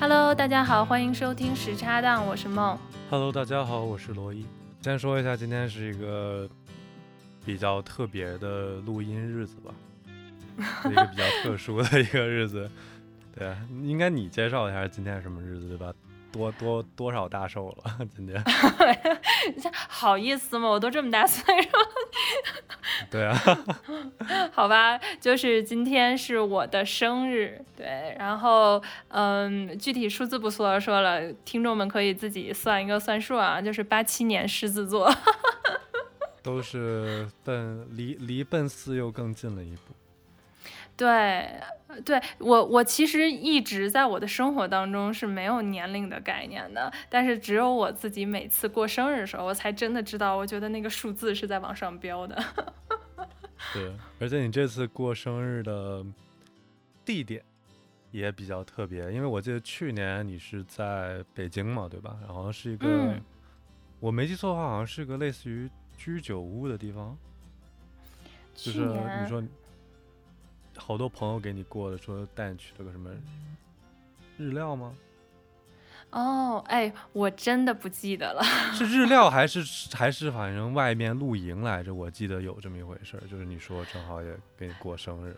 Hello，大家好，欢迎收听时差档，我是梦。Hello，大家好，我是罗伊。先说一下，今天是一个比较特别的录音日子吧，一个比较特殊的一个日子。对，啊应该你介绍一下今天是什么日子对吧？多多多少大寿了？今天？你 好意思吗？我都这么大岁数了。对啊，好吧，就是今天是我的生日，对，然后嗯，具体数字不说了，说了，听众们可以自己算一个算数啊，就是八七年狮子座，都是奔离离奔四又更近了一步。对，对我我其实一直在我的生活当中是没有年龄的概念的，但是只有我自己每次过生日的时候，我才真的知道，我觉得那个数字是在往上飙的。对，而且你这次过生日的地点也比较特别，因为我记得去年你是在北京嘛，对吧？然后是一个，嗯我没记错的话，好像是个类似于居酒屋的地方，就是你说好多朋友给你过的，说带你去了个什么日料吗？哦，哎，我真的不记得了。是日料还是还是反正外面露营来着？我记得有这么一回事儿，就是你说正好也给你过生日。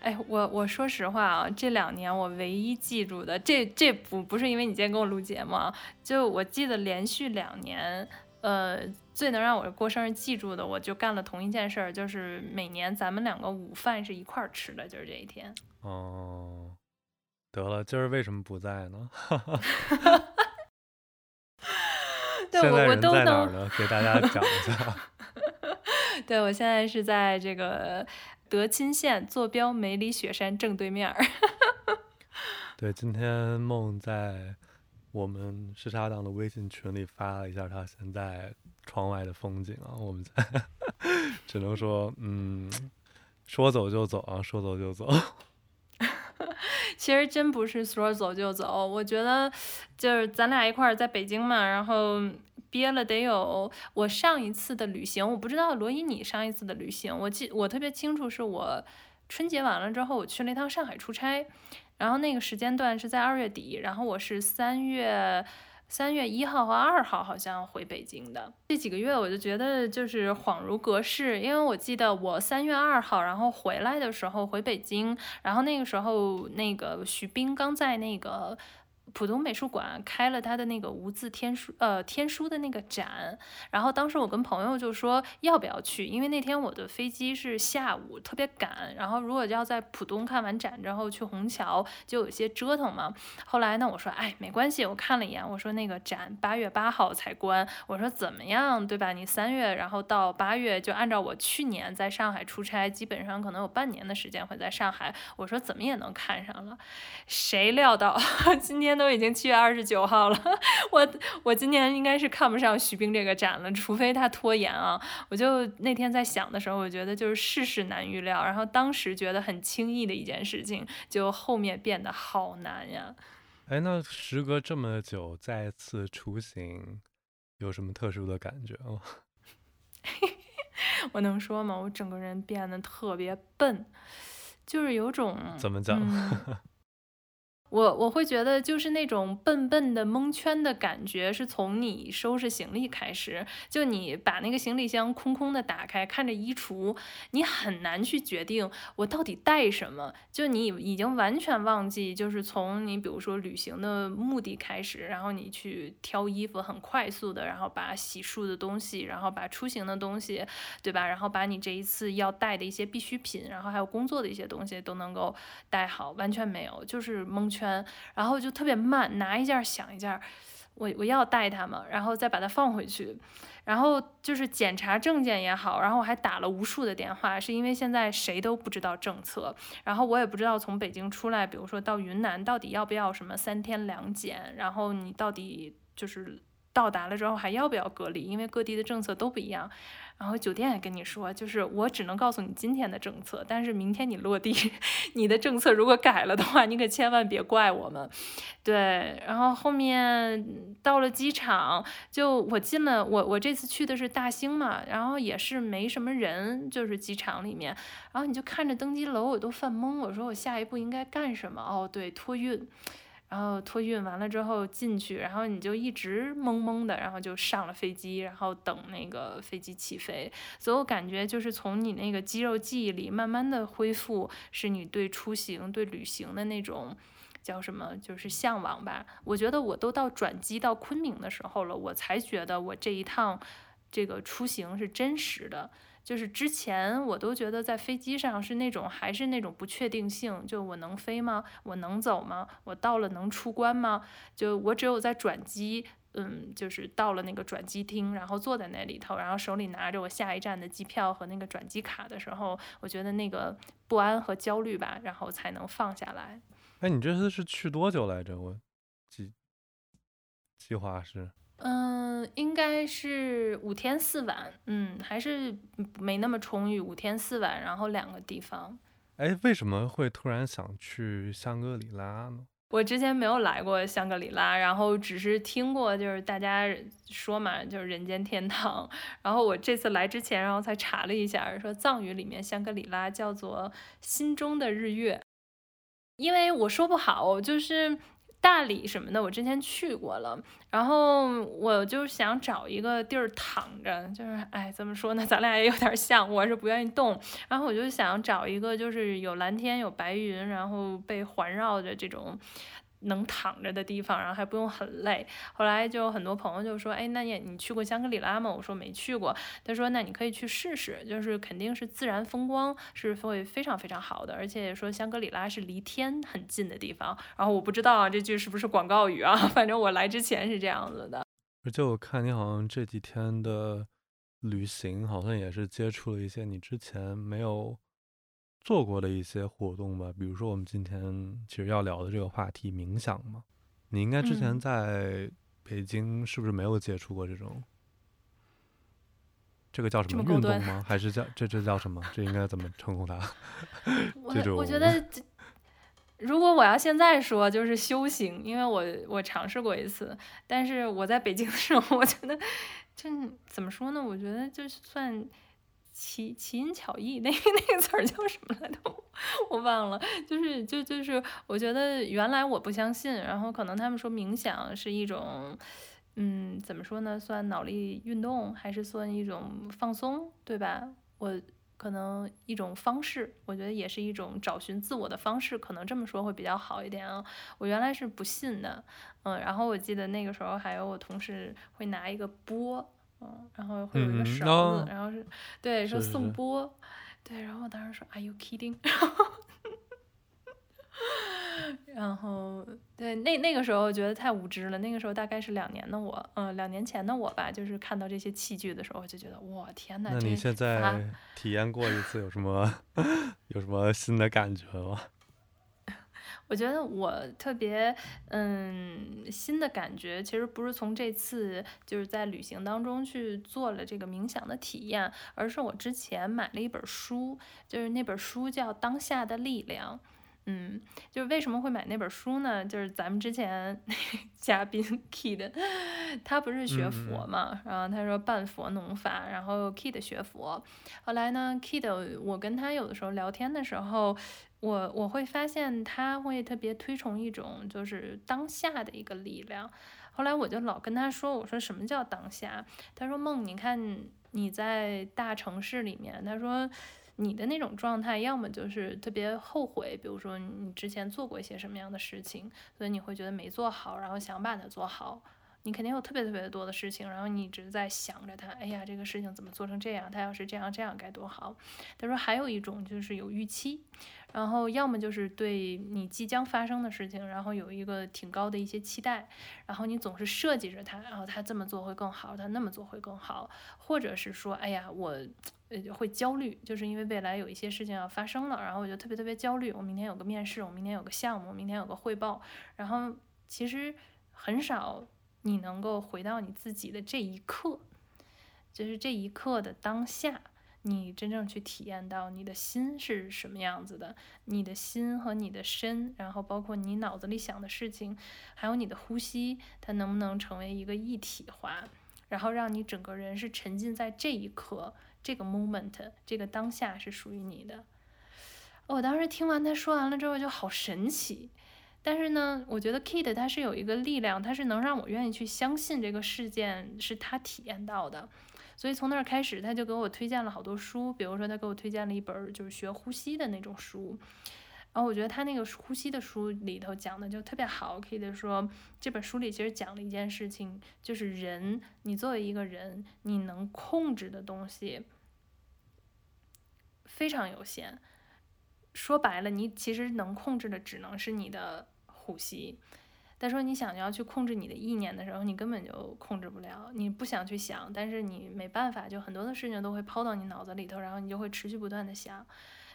哎，我我说实话啊，这两年我唯一记住的，这这不不是因为你今天跟我录节目啊，就我记得连续两年，呃，最能让我过生日记住的，我就干了同一件事儿，就是每年咱们两个午饭是一块儿吃的，就是这一天。哦，得了，今儿为什么不在呢？对现我我都在人在哪儿能，呢？给大家讲一下。对我现在是在这个德钦县坐标梅里雪山正对面儿。对，今天梦在我们时差党的微信群里发了一下他现在窗外的风景啊，我们在只能说，嗯，说走就走啊，说走就走。其实真不是说走就走，我觉得就是咱俩一块儿在北京嘛，然后憋了得有我上一次的旅行，我不知道罗伊你上一次的旅行，我记我特别清楚，是我春节完了之后，我去了一趟上海出差，然后那个时间段是在二月底，然后我是三月。三月一号和二号好像回北京的，这几个月我就觉得就是恍如隔世，因为我记得我三月二号然后回来的时候回北京，然后那个时候，那个徐冰刚在那个浦东美术馆开了他的那个无字天书，呃，天书的那个展。然后当时我跟朋友就说要不要去，因为那天我的飞机是下午，特别赶。然后如果要在浦东看完展之后去虹桥，就有些折腾嘛。后来呢，我说哎，没关系，我看了一眼，我说那个展八月八号才关，我说怎么样，对吧？你三月，然后到八月，就按照我去年在上海出差，基本上可能有半年的时间会在上海，我说怎么也能看上了。谁料到 今天都已经七月二十九号了，我我今年应该是看不上徐冰这个展了，除非他拖延啊。我就那天在想的时候，我觉得就是世事难预料，然后当时觉得很轻易的一件事情，就后面变得好难呀。哎，那时隔这么久再次出行，有什么特殊的感觉吗？我能说吗？我整个人变得特别笨，就是有种怎么讲？嗯 我我会觉得就是那种笨笨的蒙圈的感觉，是从你收拾行李开始。就你把那个行李箱空空的打开，看着衣橱，你很难去决定我到底带什么。就你已经完全忘记，就是从你比如说旅行的目的开始，然后你去挑衣服，很快速的，然后把洗漱的东西，然后把出行的东西，对吧？然后把你这一次要带的一些必需品，然后还有工作的一些东西都能够带好，完全没有，就是蒙圈。圈然后就特别慢，拿一件想一件，我我要带它嘛？然后再把它放回去，然后就是检查证件也好，然后我还打了无数的电话，是因为现在谁都不知道政策，然后我也不知道从北京出来，比如说到云南到底要不要什么三天两检，然后你到底就是到达了之后还要不要隔离，因为各地的政策都不一样。然后酒店也跟你说，就是我只能告诉你今天的政策，但是明天你落地，你的政策如果改了的话，你可千万别怪我们。对，然后后面到了机场，就我进了，我我这次去的是大兴嘛，然后也是没什么人，就是机场里面，然后你就看着登机楼，我都犯懵，我说我下一步应该干什么？哦，对，托运。然后托运完了之后进去，然后你就一直懵懵的，然后就上了飞机，然后等那个飞机起飞。所以我感觉就是从你那个肌肉记忆里慢慢的恢复，是你对出行、对旅行的那种叫什么，就是向往吧。我觉得我都到转机到昆明的时候了，我才觉得我这一趟这个出行是真实的。就是之前我都觉得在飞机上是那种还是那种不确定性，就我能飞吗？我能走吗？我到了能出关吗？就我只有在转机，嗯，就是到了那个转机厅，然后坐在那里头，然后手里拿着我下一站的机票和那个转机卡的时候，我觉得那个不安和焦虑吧，然后才能放下来。哎，你这次是去多久来着？我计计划是。嗯，应该是五天四晚，嗯，还是没那么充裕，五天四晚，然后两个地方。哎，为什么会突然想去香格里拉呢？我之前没有来过香格里拉，然后只是听过，就是大家说嘛，就是人间天堂。然后我这次来之前，然后才查了一下，说藏语里面香格里拉叫做心中的日月，因为我说不好，就是。大理什么的，我之前去过了，然后我就想找一个地儿躺着，就是哎，怎么说呢，咱俩也有点像，我是不愿意动，然后我就想找一个就是有蓝天有白云，然后被环绕着这种。能躺着的地方，然后还不用很累。后来就很多朋友就说：“哎，那你你去过香格里拉吗？”我说没去过。他说：“那你可以去试试，就是肯定是自然风光是会非常非常好的，而且说香格里拉是离天很近的地方。”然后我不知道啊，这句是不是广告语啊？反正我来之前是这样子的。而且我看你好像这几天的旅行，好像也是接触了一些你之前没有。做过的一些活动吧，比如说我们今天其实要聊的这个话题冥想嘛，你应该之前在北京是不是没有接触过这种？这个叫什么运动吗？还是叫这这叫什么？这应该怎么称呼它？这种我觉得，如果我要现在说，就是修行，因为我我尝试过一次，但是我在北京的时候，我觉得这怎么说呢？我觉得就是算。奇奇淫巧艺，那 那个词儿叫什么来着？我忘了。就是就就是，我觉得原来我不相信，然后可能他们说冥想是一种，嗯，怎么说呢？算脑力运动，还是算一种放松，对吧？我可能一种方式，我觉得也是一种找寻自我的方式，可能这么说会比较好一点啊。我原来是不信的，嗯，然后我记得那个时候还有我同事会拿一个钵。嗯，然后会有一个勺子，然后是对说送钵，对，然后我当时说 Are you kidding？然后对那那个时候觉得太无知了，那个时候大概是两年的我，嗯，两年前的我吧，就是看到这些器具的时候就觉得哇天呐！那你现在体验过一次有什么 有什么新的感觉吗？我觉得我特别嗯新的感觉，其实不是从这次就是在旅行当中去做了这个冥想的体验，而是我之前买了一本书，就是那本书叫《当下的力量》。嗯，就是为什么会买那本书呢？就是咱们之前那嘉宾 Kid，他不是学佛嘛，然后他说半佛农法，然后 Kid 学佛，后来呢，Kid 我跟他有的时候聊天的时候。我我会发现他会特别推崇一种就是当下的一个力量，后来我就老跟他说，我说什么叫当下？他说梦，你看你在大城市里面，他说你的那种状态，要么就是特别后悔，比如说你之前做过一些什么样的事情，所以你会觉得没做好，然后想把它做好。你肯定有特别特别多的事情，然后你一直在想着它，哎呀，这个事情怎么做成这样？它要是这样这样该多好。他说还有一种就是有预期。然后要么就是对你即将发生的事情，然后有一个挺高的一些期待，然后你总是设计着它，然后他这么做会更好，他那么做会更好，或者是说，哎呀，我呃会焦虑，就是因为未来有一些事情要发生了，然后我就特别特别焦虑。我明天有个面试，我明天有个项目，明天有个汇报，然后其实很少你能够回到你自己的这一刻，就是这一刻的当下。你真正去体验到你的心是什么样子的，你的心和你的身，然后包括你脑子里想的事情，还有你的呼吸，它能不能成为一个一体化，然后让你整个人是沉浸在这一刻，这个 moment，这个当下是属于你的。我当时听完他说完了之后就好神奇，但是呢，我觉得 Kid 它是有一个力量，它是能让我愿意去相信这个事件是他体验到的。所以从那儿开始，他就给我推荐了好多书，比如说他给我推荐了一本就是学呼吸的那种书。然后我觉得他那个呼吸的书里头讲的就特别好。Kid 说这本书里其实讲了一件事情，就是人，你作为一个人，你能控制的东西非常有限。说白了，你其实能控制的只能是你的。呼吸，他说你想要去控制你的意念的时候，你根本就控制不了。你不想去想，但是你没办法，就很多的事情都会抛到你脑子里头，然后你就会持续不断的想。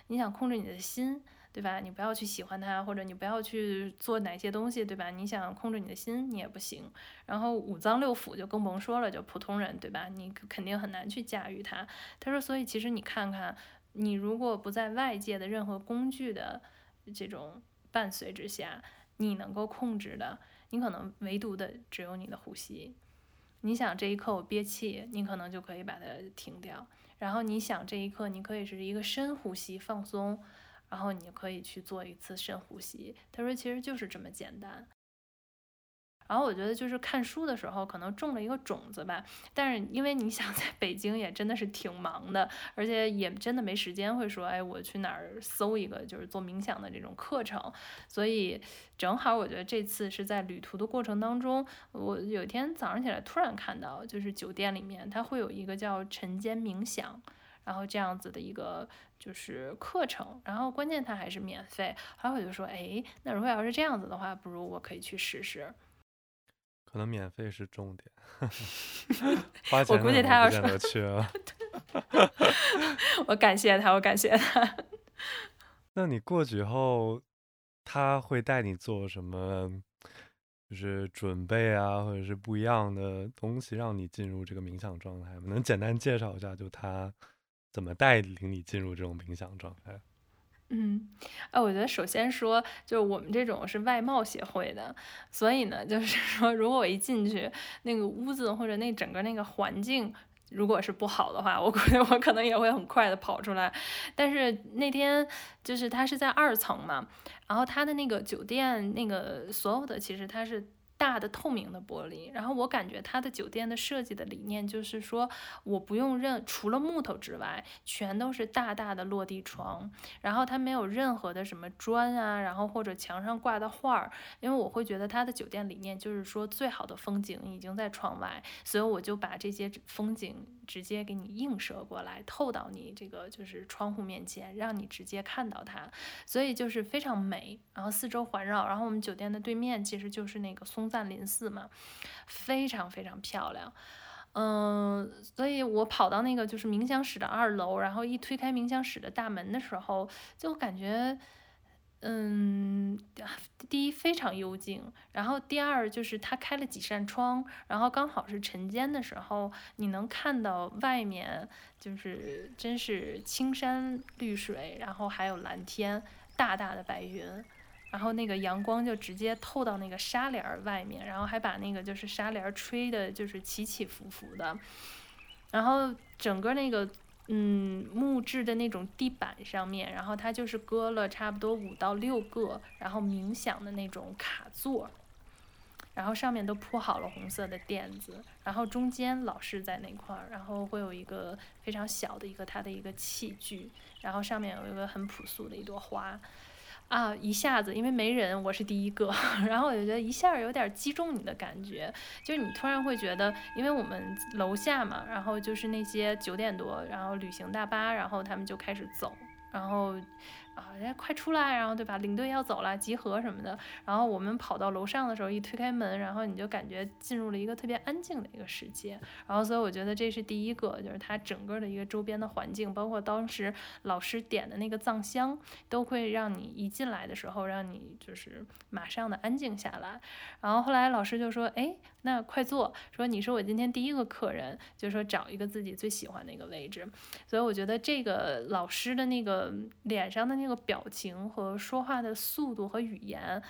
你想控制你的心，对吧？你不要去喜欢它，或者你不要去做哪些东西，对吧？你想控制你的心，你也不行。然后五脏六腑就更甭说了，就普通人，对吧？你肯定很难去驾驭它。他说，所以其实你看看，你如果不在外界的任何工具的这种伴随之下。你能够控制的，你可能唯独的只有你的呼吸。你想这一刻我憋气，你可能就可以把它停掉。然后你想这一刻你可以是一个深呼吸放松，然后你可以去做一次深呼吸。他说其实就是这么简单。然后我觉得就是看书的时候可能种了一个种子吧，但是因为你想 在北京也真的是挺忙的，而且也真的没时间会说，哎，我去哪儿搜一个就是做冥想的这种课程，所以正好我觉得这次是在旅途的过程当中，我有一天早上起来突然看到，就是酒店里面它会有一个叫晨间冥想，然后这样子的一个就是课程，然后关键它还是免费，然后我就说，哎，那如果要是这样子的话，不如我可以去试试。可能免费是重点，我估计他要说去了 我感谢他，我感谢他。那你过去后，他会带你做什么？就是准备啊，或者是不一样的东西，让你进入这个冥想状态吗？能简单介绍一下，就他怎么带领你进入这种冥想状态？嗯，哎，我觉得首先说，就是我们这种是外贸协会的，所以呢，就是说，如果我一进去，那个屋子或者那整个那个环境如果是不好的话，我估计我可能也会很快的跑出来。但是那天就是他是在二层嘛，然后他的那个酒店那个所有的其实他是。大的透明的玻璃，然后我感觉它的酒店的设计的理念就是说，我不用任除了木头之外，全都是大大的落地窗，然后它没有任何的什么砖啊，然后或者墙上挂的画儿，因为我会觉得它的酒店理念就是说，最好的风景已经在窗外，所以我就把这些风景直接给你映射过来，透到你这个就是窗户面前，让你直接看到它，所以就是非常美，然后四周环绕，然后我们酒店的对面其实就是那个松。赞林寺嘛，非常非常漂亮，嗯，所以我跑到那个就是冥想室的二楼，然后一推开冥想室的大门的时候，就感觉，嗯，第一非常幽静，然后第二就是它开了几扇窗，然后刚好是晨间的时候，你能看到外面就是真是青山绿水，然后还有蓝天，大大的白云。然后那个阳光就直接透到那个纱帘外面，然后还把那个就是纱帘吹的，就是起起伏伏的。然后整个那个嗯木质的那种地板上面，然后它就是搁了差不多五到六个，然后冥想的那种卡座，然后上面都铺好了红色的垫子，然后中间老师在那块儿，然后会有一个非常小的一个它的一个器具，然后上面有一个很朴素的一朵花。啊，一下子因为没人，我是第一个，然后我就觉得一下有点击中你的感觉，就是你突然会觉得，因为我们楼下嘛，然后就是那些九点多，然后旅行大巴，然后他们就开始走，然后。啊，人家快出来，然后对吧？领队要走了，集合什么的。然后我们跑到楼上的时候，一推开门，然后你就感觉进入了一个特别安静的一个世界。然后所以我觉得这是第一个，就是它整个的一个周边的环境，包括当时老师点的那个藏香，都会让你一进来的时候，让你就是马上的安静下来。然后后来老师就说：“哎，那快坐，说你是我今天第一个客人，就说找一个自己最喜欢的一个位置。”所以我觉得这个老师的那个脸上的。那个表情和说话的速度和语言，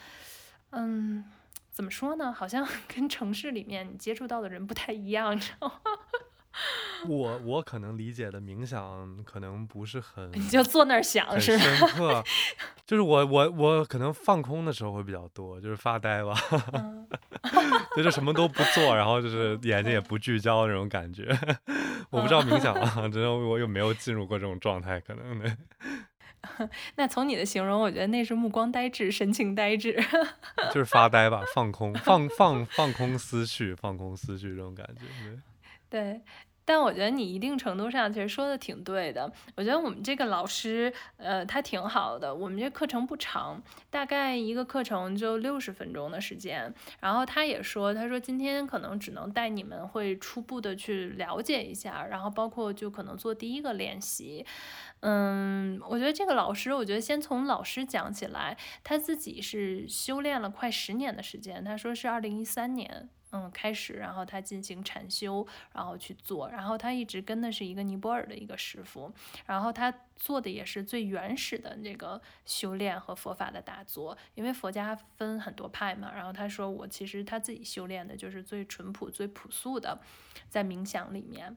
嗯，怎么说呢？好像 跟城市里面你接触到的人不太一样，你知道吗？我我可能理解的冥想可能不是很，你就坐那儿想是深刻，就是我我我可能放空的时候会比较多，就是发呆吧，就是什么都不做，然后就是眼睛也不聚焦那种感觉。我不知道冥想啊，真的我又没有进入过这种状态，可能的。那从你的形容，我觉得那是目光呆滞，神情呆滞，就是发呆吧，放空，放放放空思绪，放空思绪这种感觉。对。但我觉得你一定程度上其实说的挺对的。我觉得我们这个老师，呃，他挺好的。我们这课程不长，大概一个课程就六十分钟的时间。然后他也说，他说今天可能只能带你们会初步的去了解一下，然后包括就可能做第一个练习。嗯，我觉得这个老师，我觉得先从老师讲起来，他自己是修炼了快十年的时间。他说是二零一三年。嗯，开始，然后他进行禅修，然后去做，然后他一直跟的是一个尼泊尔的一个师傅，然后他做的也是最原始的那个修炼和佛法的打坐，因为佛家分很多派嘛，然后他说我其实他自己修炼的就是最淳朴、最朴素的，在冥想里面，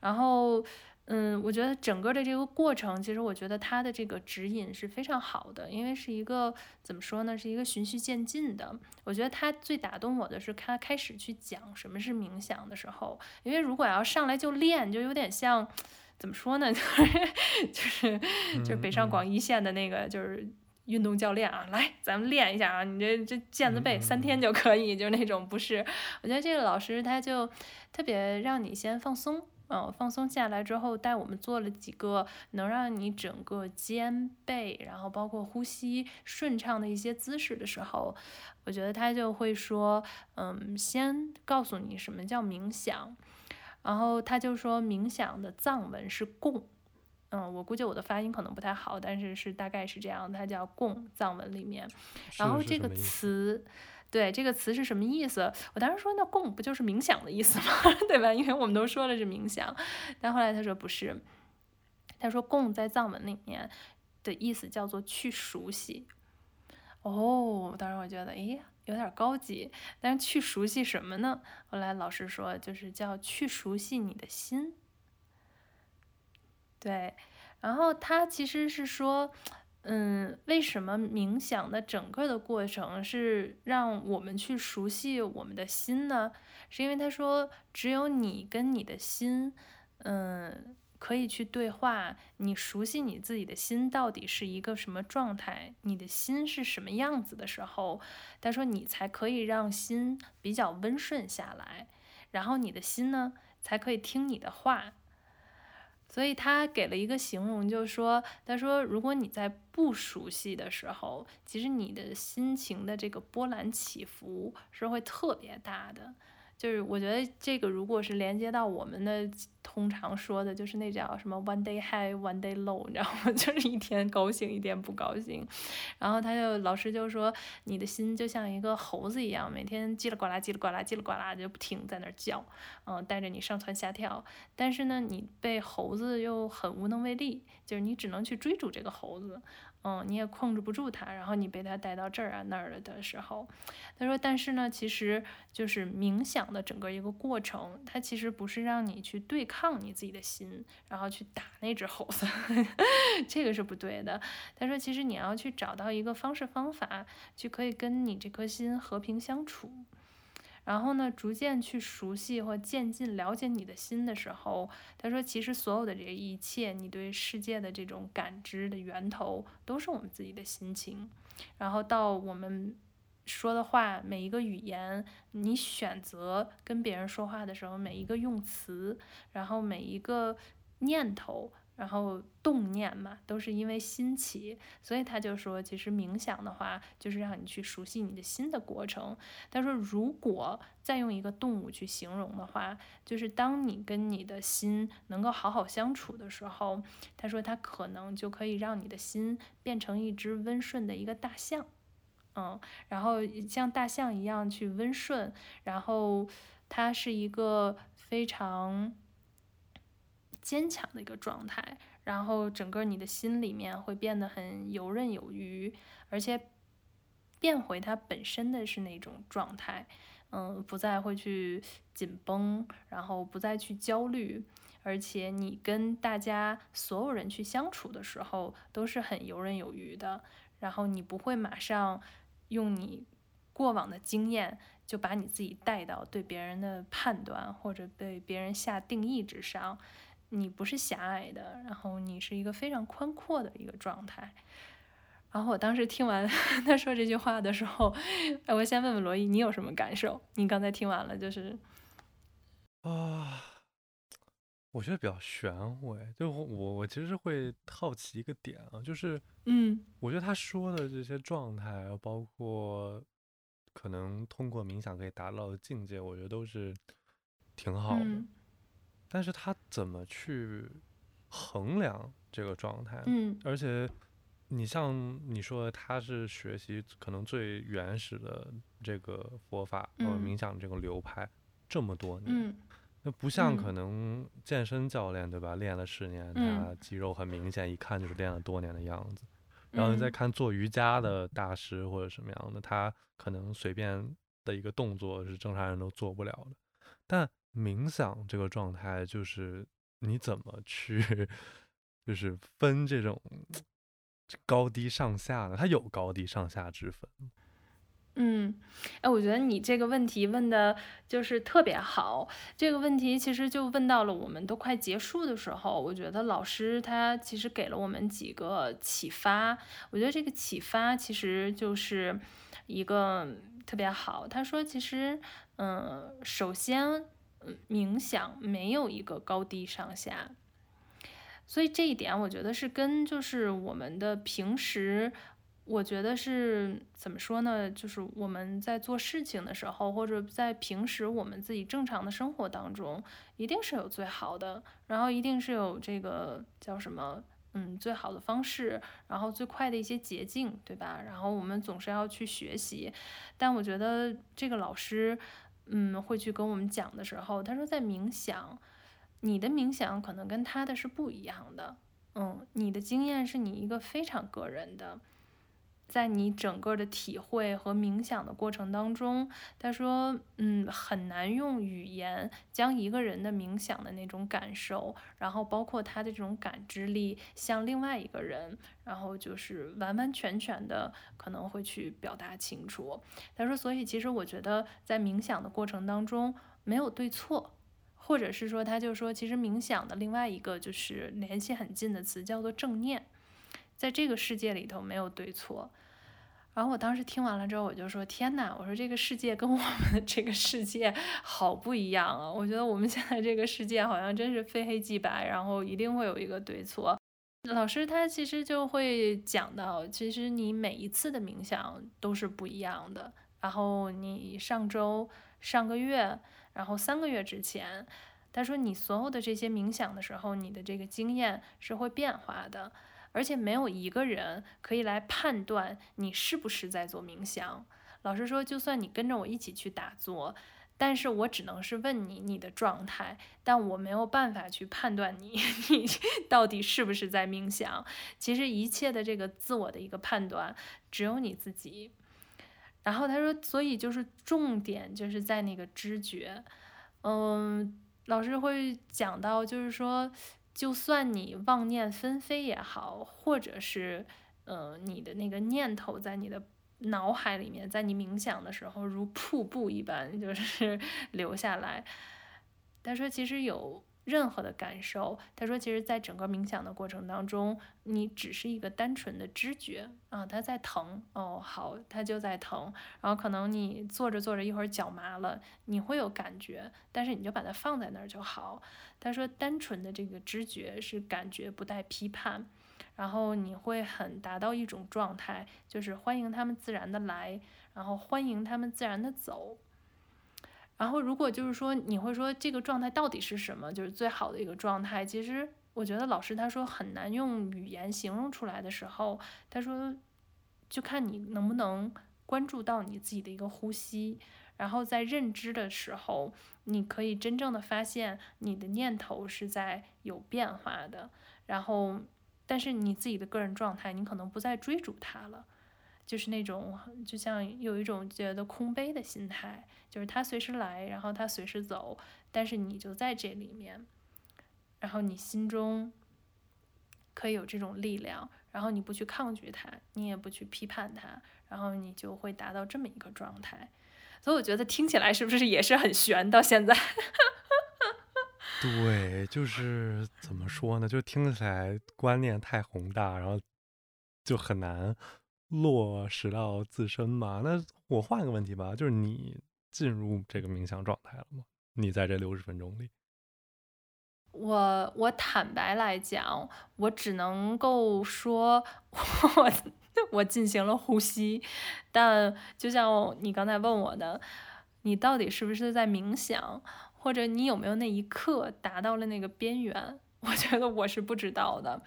然后。嗯，我觉得整个的这个过程，其实我觉得他的这个指引是非常好的，因为是一个怎么说呢，是一个循序渐进的。我觉得他最打动我的是他开始去讲什么是冥想的时候，因为如果要上来就练，就有点像怎么说呢，就是就是就是北上广一线的那个就是运动教练啊，来咱们练一下啊，你这这毽子背三天就可以，就那种不是。我觉得这个老师他就特别让你先放松。嗯，放松下来之后，带我们做了几个能让你整个肩背，然后包括呼吸顺畅的一些姿势的时候，我觉得他就会说，嗯，先告诉你什么叫冥想，然后他就说冥想的藏文是供，嗯，我估计我的发音可能不太好，但是是大概是这样，它叫供藏文里面，然后这个词。对这个词是什么意思？我当时说那共不就是冥想的意思吗？对吧？因为我们都说了是冥想，但后来他说不是，他说共在藏文里面的意思叫做去熟悉。哦，当时我觉得诶有点高级，但是去熟悉什么呢？后来老师说就是叫去熟悉你的心。对，然后他其实是说。嗯，为什么冥想的整个的过程是让我们去熟悉我们的心呢？是因为他说，只有你跟你的心，嗯，可以去对话。你熟悉你自己的心到底是一个什么状态，你的心是什么样子的时候，他说你才可以让心比较温顺下来，然后你的心呢，才可以听你的话。所以他给了一个形容，就说，他说，如果你在不熟悉的时候，其实你的心情的这个波澜起伏是会特别大的。就是我觉得这个如果是连接到我们的通常说的，就是那叫什么 one day high one day low，你知道吗？就是一天高兴一天不高兴。然后他就老师就说，你的心就像一个猴子一样，每天叽里呱啦叽里呱啦叽里呱啦就不停在那儿叫，嗯，带着你上蹿下跳。但是呢，你被猴子又很无能为力，就是你只能去追逐这个猴子。嗯，你也控制不住他，然后你被他带到这儿啊那儿了的时候，他说，但是呢，其实就是冥想的整个一个过程，它其实不是让你去对抗你自己的心，然后去打那只猴子，这个是不对的。他说，其实你要去找到一个方式方法，去可以跟你这颗心和平相处。然后呢，逐渐去熟悉或渐进了解你的心的时候，他说，其实所有的这一切，你对世界的这种感知的源头，都是我们自己的心情。然后到我们说的话，每一个语言，你选择跟别人说话的时候，每一个用词，然后每一个念头。然后动念嘛，都是因为心起，所以他就说，其实冥想的话，就是让你去熟悉你的心的过程。他说，如果再用一个动物去形容的话，就是当你跟你的心能够好好相处的时候，他说他可能就可以让你的心变成一只温顺的一个大象，嗯，然后像大象一样去温顺，然后它是一个非常。坚强的一个状态，然后整个你的心里面会变得很游刃有余，而且变回它本身的是那种状态，嗯，不再会去紧绷，然后不再去焦虑，而且你跟大家所有人去相处的时候都是很游刃有余的，然后你不会马上用你过往的经验就把你自己带到对别人的判断或者被别人下定义之上，你不是狭隘的，然后你是一个非常宽阔的一个状态。然后我当时听完 他说这句话的时候，哎，我先问问罗伊，你有什么感受？你刚才听完了，就是啊，我觉得比较玄乎哎，就我我其实会好奇一个点啊，就是嗯，我觉得他说的这些状态，包括可能通过冥想可以达到的境界，我觉得都是挺好的。嗯但是他怎么去衡量这个状态？嗯而且你像你说，他是学习可能最原始的这个佛法或者嗯冥想这个流派这么多年，嗯那不像嗯可能健身教练对吧？练了十年，嗯他肌肉很明显，一看就是练了多年的样子。然后你再嗯看做瑜伽的大师或者什么样的，他可能随便的一个动作是正常人都做不了的。但冥想这个状态，就是你怎么去，就是分这种高低上下呢？它有高低上下之分。嗯，哎，我觉得你这个问题问的就是特别好。这个问题其实就问到了我们都快结束的时候，我觉得老师他其实给了我们几个启发。我觉得这个启发其实就是一个特别好。他说，其实，嗯，首先，冥想没有一个高低上下。所以这一点，我觉得是跟就是我们的平时，我觉得是怎么说呢？就是我们在做事情的时候，或者在平时我们自己正常的生活当中，一定是有最好的，然后一定是有这个叫什么？嗯，最好的方式，然后最快的一些捷径，对吧？然后我们总是要去学习，但我觉得这个老师，嗯，会去跟我们讲的时候，他说在冥想。你的冥想可能跟他的是不一样的，嗯，你的经验是你一个非常个人的，在你整个的体会和冥想的过程当中，他说，嗯，很难用语言将一个人的冥想的那种感受，然后包括他的这种感知力，向另外一个人，然后就是完完全全的可能会去表达清楚。他说，所以其实我觉得在冥想的过程当中没有对错。或者是说，他就说，其实冥想的另外一个就是联系很近的词叫做正念，在这个世界里头没有对错。然后我当时听完了之后，我就说：“天哪！我说这个世界跟我们 这个世界好不一样啊！我觉得我们现在这个世界好像真是非黑即白，然后一定会有一个对错。”老师他其实就会讲到，其实你每一次的冥想都是不一样的。然后你上周、上个月。然后三个月之前，他说你所有的这些冥想的时候，你的这个经验是会变化的，而且没有一个人可以来判断你是不是在做冥想。老师说，就算你跟着我一起去打坐，但是我只能是问你你的状态，但我没有办法去判断你 你到底是不是在冥想。其实一切的这个自我的一个判断，只有你自己。然后他说，所以就是重点就是在那个知觉，嗯，老师会讲到，就是说，就算你妄念纷飞也好，或者是，呃，你的那个念头在你的脑海里面，在你冥想的时候如瀑布一般，就是 流下来。他说，其实有。任何的感受，他说，其实，在整个冥想的过程当中，你只是一个单纯的知觉啊，它在疼哦，好，它就在疼。然后可能你坐着坐着，一会儿脚麻了，你会有感觉，但是你就把它放在那儿就好。他说，单纯的这个知觉是感觉不带批判，然后你会很达到一种状态，就是欢迎他们自然的来，然后欢迎他们自然的走。然后，如果就是说你会说这个状态到底是什么，就是最好的一个状态。其实我觉得老师他说很难用语言形容出来的时候，他说就看你能不能关注到你自己的一个呼吸，然后在认知的时候，你可以真正的发现你的念头是在有变化的。然后，但是你自己的个人状态，你可能不再追逐它了。就是那种，就像有一种觉得空杯的心态，就是他随时来，然后他随时走，但是你就在这里面。然后你心中可以有这种力量，然后你不去抗拒它，你也不去批判它，然后你就会达到这么一个状态。所以我觉得听起来是不是也是很悬？到现在，对，就是怎么说呢？就听起来观念太宏大，然后就很难落实到自身嘛。那我换个问题吧，就是你进入这个冥想状态了吗？你在这六十分钟里？我我坦白来讲，我只能够说，我我进行了呼吸，但就像你刚才问我的，你到底是不是在冥想，或者你有没有那一刻达到了那个边缘？我觉得我是不知道的。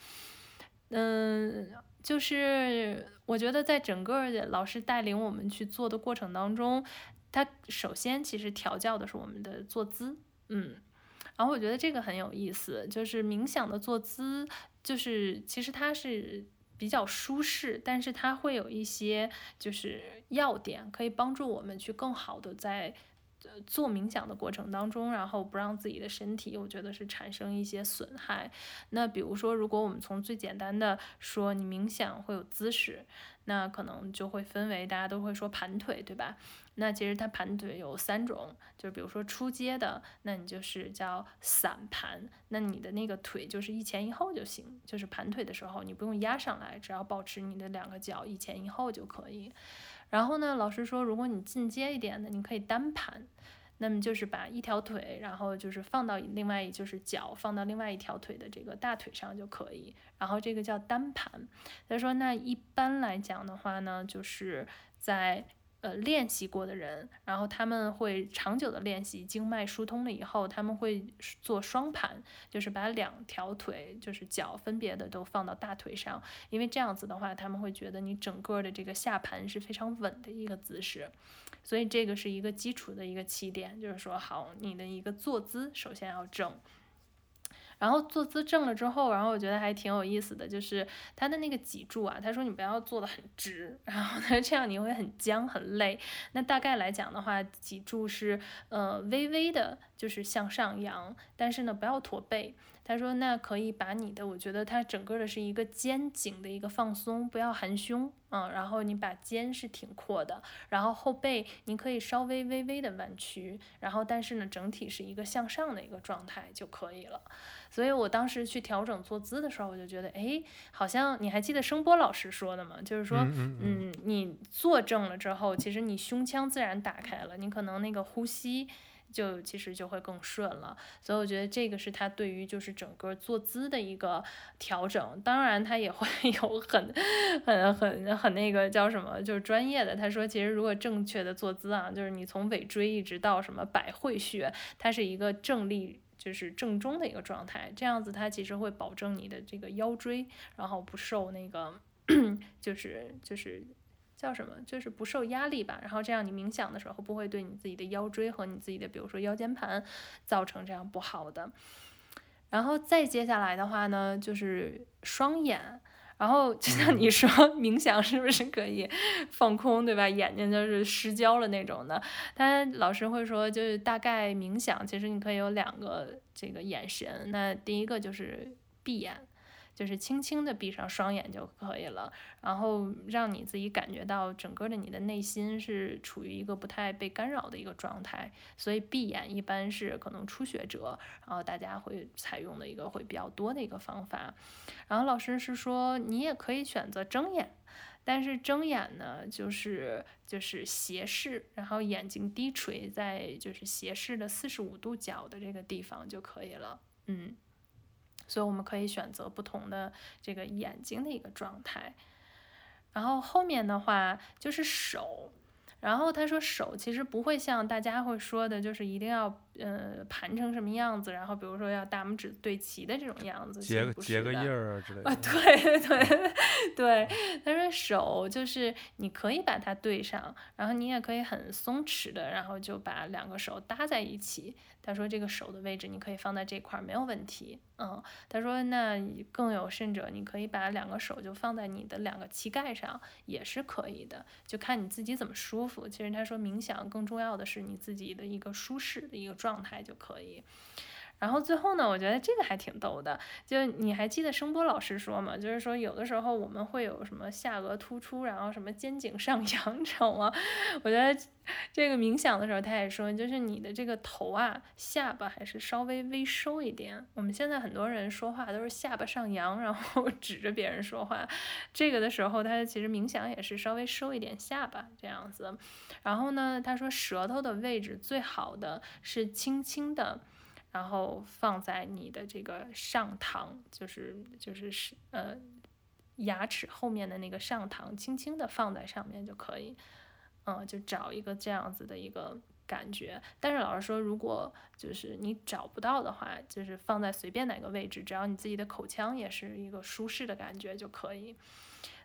嗯，就是我觉得在整个老师带领我们去做的过程当中，他首先其实调教的是我们的坐姿，嗯。然后我觉得这个很有意思，就是冥想的坐姿，就是其实它是比较舒适，但是它会有一些就是要点，可以帮助我们去更好的在做冥想的过程当中，然后不让自己的身体，我觉得是产生一些损害。那比如说，如果我们从最简单的说，你冥想会有姿势，那可能就会分为大家都会说盘腿，对吧？那其实它盘腿有三种，就是比如说出街的，那你就是叫散盘，那你的那个腿就是一前一后就行，就是盘腿的时候你不用压上来，只要保持你的两个脚一前一后就可以。然后呢，老师说如果你进阶一点的，你可以单盘，那么就是把一条腿，然后就是放到另外就是脚放到另外一条腿的这个大腿上就可以，然后这个叫单盘。他说那一般来讲的话呢，就是在呃，练习过的人，然后他们会长久的练习，经脉疏通了以后，他们会做双盘，就是把两条腿，就是脚分别的都放到大腿上，因为这样子的话，他们会觉得你整个的这个下盘是非常稳的一个姿势，所以这个是一个基础的一个起点，就是说好，你的一个坐姿首先要正。然后坐姿正了之后，然后我觉得还挺有意思的，就是他的那个脊柱啊，他说你不要坐的很直，然后呢这样你会很僵很累。那大概来讲的话，脊柱是呃微微的，就是向上扬，但是呢不要驼背。他说那可以把你的，我觉得它整个的是一个肩颈的一个放松，不要含胸，嗯，然后你把肩是挺阔的，然后后背你可以稍微微微的弯曲，然后但是呢整体是一个向上的一个状态就可以了。所以我当时去调整坐姿的时候，我就觉得，哎，好像你还记得声波老师说的吗？就是说，嗯，你坐正了之后，其实你胸腔自然打开了，你可能那个呼吸就其实就会更顺了。所以我觉得这个是他对于就是整个坐姿的一个调整。当然，他也会 有很很很很那个叫什么，就是专业的。他说，其实如果正确的坐姿啊，就是你从尾椎一直到什么百会穴，它是一个正立。就是正中的一个状态，这样子它其实会保证你的这个腰椎，然后不受那个，就是就是叫什么，就是不受压力吧。然后这样你冥想的时候不会对你自己的腰椎和你自己的，比如说腰间盘造成这样不好的。然后再接下来的话呢，就是双眼。然后就像你说，冥想是不是可以放空，对吧？眼睛就是失焦了那种的。但老师会说，就是大概冥想，其实你可以有两个这个眼神。那第一个就是闭眼。就是轻轻的闭上双眼就可以了，然后让你自己感觉到整个的你的内心是处于一个不太被干扰的一个状态，所以闭眼一般是可能初学者，然后大家会采用的一个会比较多的一个方法。然后老师是说你也可以选择睁眼，但是睁眼呢就是就是斜视，然后眼睛低垂在就是斜视的四十五度角的这个地方就可以了，嗯。所以我们可以选择不同的这个眼睛的一个状态，然后后面的话就是手，然后他说手其实不会像大家会说的，就是一定要。呃，盘成什么样子？然后比如说要大拇指对齐的这种样子，结个结个印儿 之类的。啊，对对对，他说手就是你可以把它对上，然后你也可以很松弛的，然后就把两个手搭在一起。他说这个手的位置你可以放在这块儿没有问题。嗯，他说那更有甚者，你可以把两个手就放在你的两个膝盖上也是可以的，就看你自己怎么舒服。其实他说冥想更重要的是你自己的一个舒适的一个。状态就可以，然后最后呢，我觉得这个还挺逗的，就你还记得声波老师说吗？就是说有的时候我们会有什么下颚突出，然后什么肩颈上扬这种啊。我觉得这个冥想的时候，他也说，就是你的这个头啊，下巴还是稍微微收一点。我们现在很多人说话都是下巴上扬，然后 指着别人说话，这个的时候，他其实冥想也是稍微收一点下巴这样子。然后呢，他说舌头的位置最好的是轻轻的。然后放在你的这个上膛，就是就是是呃牙齿后面的那个上膛，轻轻的放在上面就可以，嗯，就找一个这样子的一个感觉。但是老师说，如果就是你找不到的话，就是放在随便哪个位置，只要你自己的口腔也是一个舒适的感觉就可以。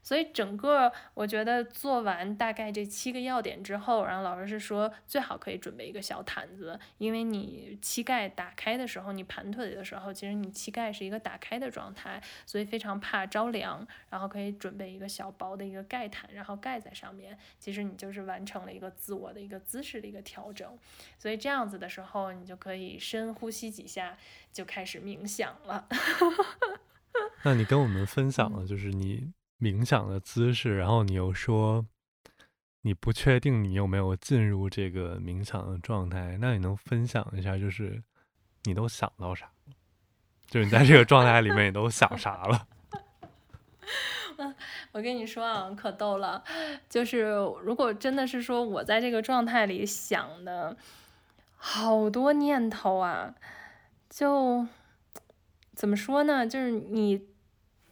所以整个我觉得做完大概这七个要点之后，然后老师是说最好可以准备一个小毯子，因为你膝盖打开的时候，你盘腿的时候，其实你膝盖是一个打开的状态，所以非常怕着凉，然后可以准备一个小薄的一个盖毯，然后盖在上面，其实你就是完成了一个自我的一个姿势的一个调整，所以这样子的时候，你就可以深呼吸几下，就开始冥想了。那你跟我们分享了，就是你。冥想的姿势，然后你又说你不确定你有没有进入这个冥想的状态，那你能分享一下，就是你都想到啥？就是你在这个状态里面，你都想啥了？我跟你说啊，可逗了，就是如果真的是说我在这个状态里想的好多念头啊，就怎么说呢？就是你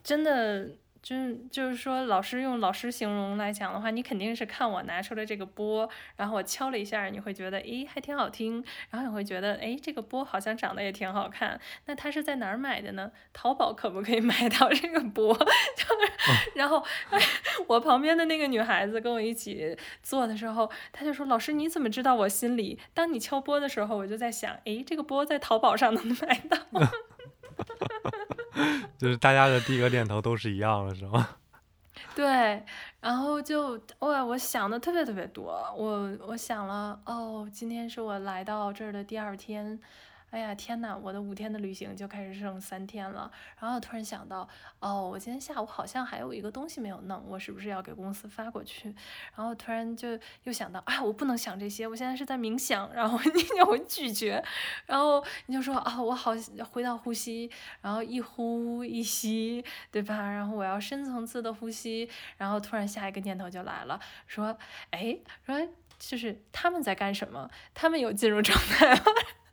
真的。就是就是说，老师用老师形容来讲的话，你肯定是看我拿出了这个波，然后我敲了一下，你会觉得，诶，还挺好听，然后你会觉得，诶，这个波好像长得也挺好看。那它是在哪儿买的呢？淘宝可不可以买到这个波？然后，我旁边的那个女孩子跟我一起做的时候，她就说，老师你怎么知道我心里？当你敲波的时候，我就在想，诶，这个波在淘宝上能买到。就是大家的第一个念头都是一样的，是吗？对，然后就哇，我想的特别特别多，我我想了，哦，今天是我来到这儿的第二天。哎呀天呐，我的五天的旅行就开始剩三天了。然后突然想到，哦，我今天下午好像还有一个东西没有弄，我是不是要给公司发过去？然后突然就又想到，啊，我不能想这些，我现在是在冥想。然后你就会拒绝，然后你就说，啊，我好回到呼吸，然后一呼一吸，对吧？然后我要深层次的呼吸。然后突然下一个念头就来了，说，哎，说就是他们在干什么？他们有进入状态吗？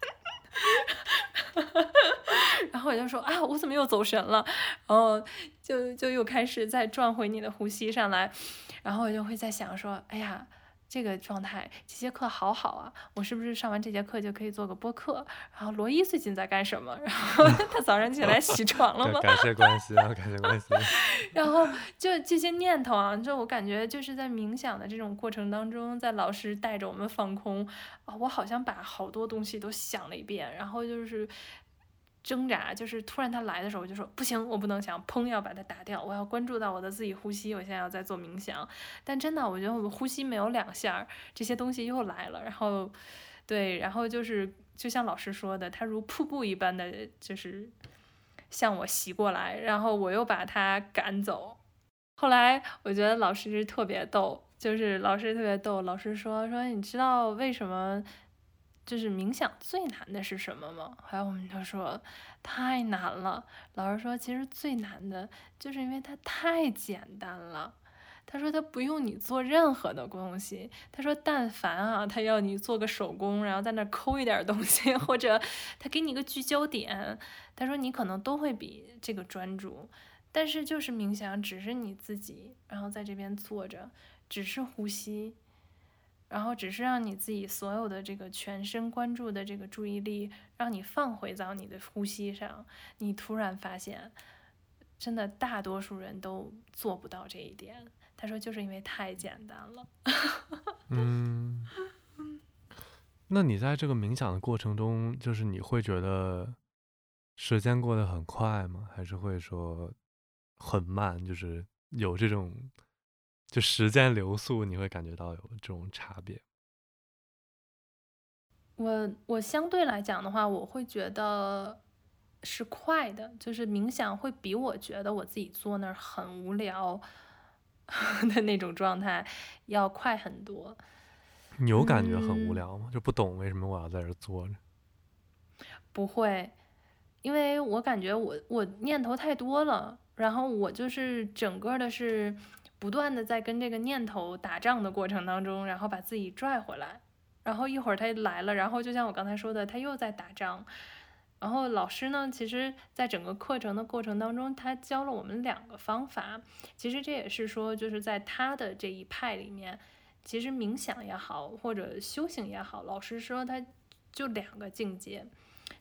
然后我就说啊，我怎么又走神了？然后就就又开始再转回你的呼吸上来，然后我就会在想说，哎呀。这个状态，这节课好好啊！我是不是上完这节课就可以做个播客？然后罗伊最近在干什么？然后 他早上起来起床了吗？感谢关系啊，感谢关系。然后就这些念头啊，就我感觉就是在冥想的这种过程当中，在老师带着我们放空啊，我好像把好多东西都想了一遍，然后就是。挣扎就是突然他来的时候，我就说不行，我不能想，砰要把它打掉，我要关注到我的自己呼吸。我现在要在做冥想，但真的，我觉得我们呼吸没有两下，这些东西又来了。然后，对，然后就是就像老师说的，它如瀑布一般的就是向我袭过来，然后我又把它赶走。后来我觉得老师特别逗，就是老师特别逗，老师说说你知道为什么？就是冥想最难的是什么吗？后来我们就说太难了。老师说其实最难的就是因为它太简单了。他说他不用你做任何的东西。他说但凡啊，他要你做个手工，然后在那抠一点东西，或者他给你个聚焦点，他说你可能都会比这个专注。但是就是冥想，只是你自己，然后在这边坐着，只是呼吸。然后只是让你自己所有的这个全身关注的这个注意力，让你放回到你的呼吸上。你突然发现，真的大多数人都做不到这一点。他说，就是因为太简单了。嗯，那你在这个冥想的过程中，就是你会觉得时间过得很快吗？还是会说很慢？就是有这种。就时间流速，你会感觉到有这种差别。我我相对来讲的话，我会觉得是快的，就是冥想会比我觉得我自己坐那儿很无聊 的那种状态要快很多。你有感觉很无嗯聊吗？就不懂为什么我要在这儿坐着？不会，因为我感觉我我念头太多了，然后我就是整个的是不断的在跟这个念头打仗的过程当中，然后把自己拽回来，然后一会儿他来了，然后就像我刚才说的，他又在打仗。然后老师呢，其实在整个课程的过程当中，他教了我们两个方法。其实这也是说，就是在他的这一派里面，其实冥想也好，或者修行也好，老师说他就两个境界。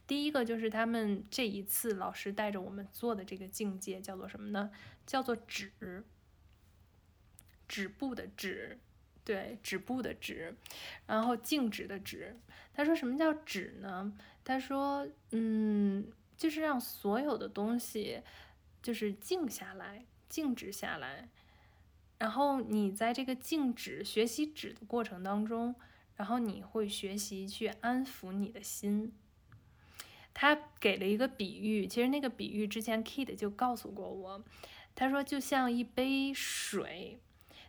第一个就是他们这一次老师带着我们做的这个境界叫做什么呢？叫做止，止步的止，对，止步的止，然后静止的止。他说什么叫止呢？他说，嗯，就是让所有的东西就是静下来，静止下来。然后你在这个静止学习止的过程当中，然后你会学习去安抚你的心。他给了一个比喻，其实那个比喻之前 Kid 就告诉过我，他说就像一杯水，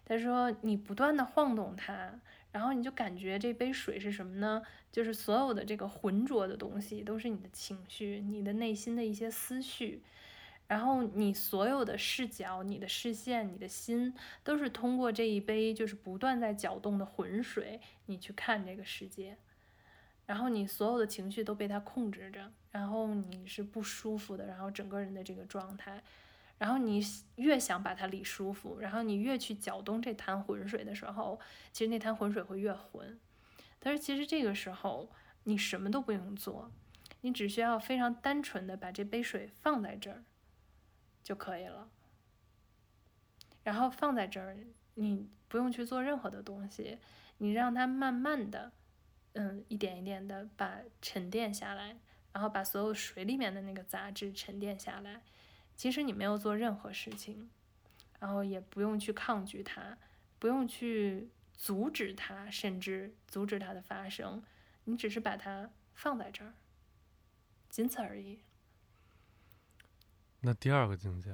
他说你不断的晃动它，然后你就感觉这杯水是什么呢？就是所有的这个浑浊的东西都是你的情绪，你的内心的一些思绪，然后你所有的视角、你的视线、你的心，都是通过这一杯就是不断在搅动的浑水，你去看这个世界。然后你所有的情绪都被它控制着，然后你是不舒服的，然后整个人的这个状态，然后你越想把它理舒服，然后你越去搅动这滩浑水的时候，其实那滩浑水会越浑。但是其实这个时候你什么都不用做，你只需要非常单纯的把这杯水放在这儿就可以了。然后放在这儿，你不用去做任何的东西，你让它慢慢的。嗯，一点一点的把沉淀下来，然后把所有水里面的那个杂质沉淀下来。其实你没有做任何事情，然后也不用去抗拒它，不用去阻止它，甚至阻止它的发生。你只是把它放在这儿，仅此而已。那第二个境界，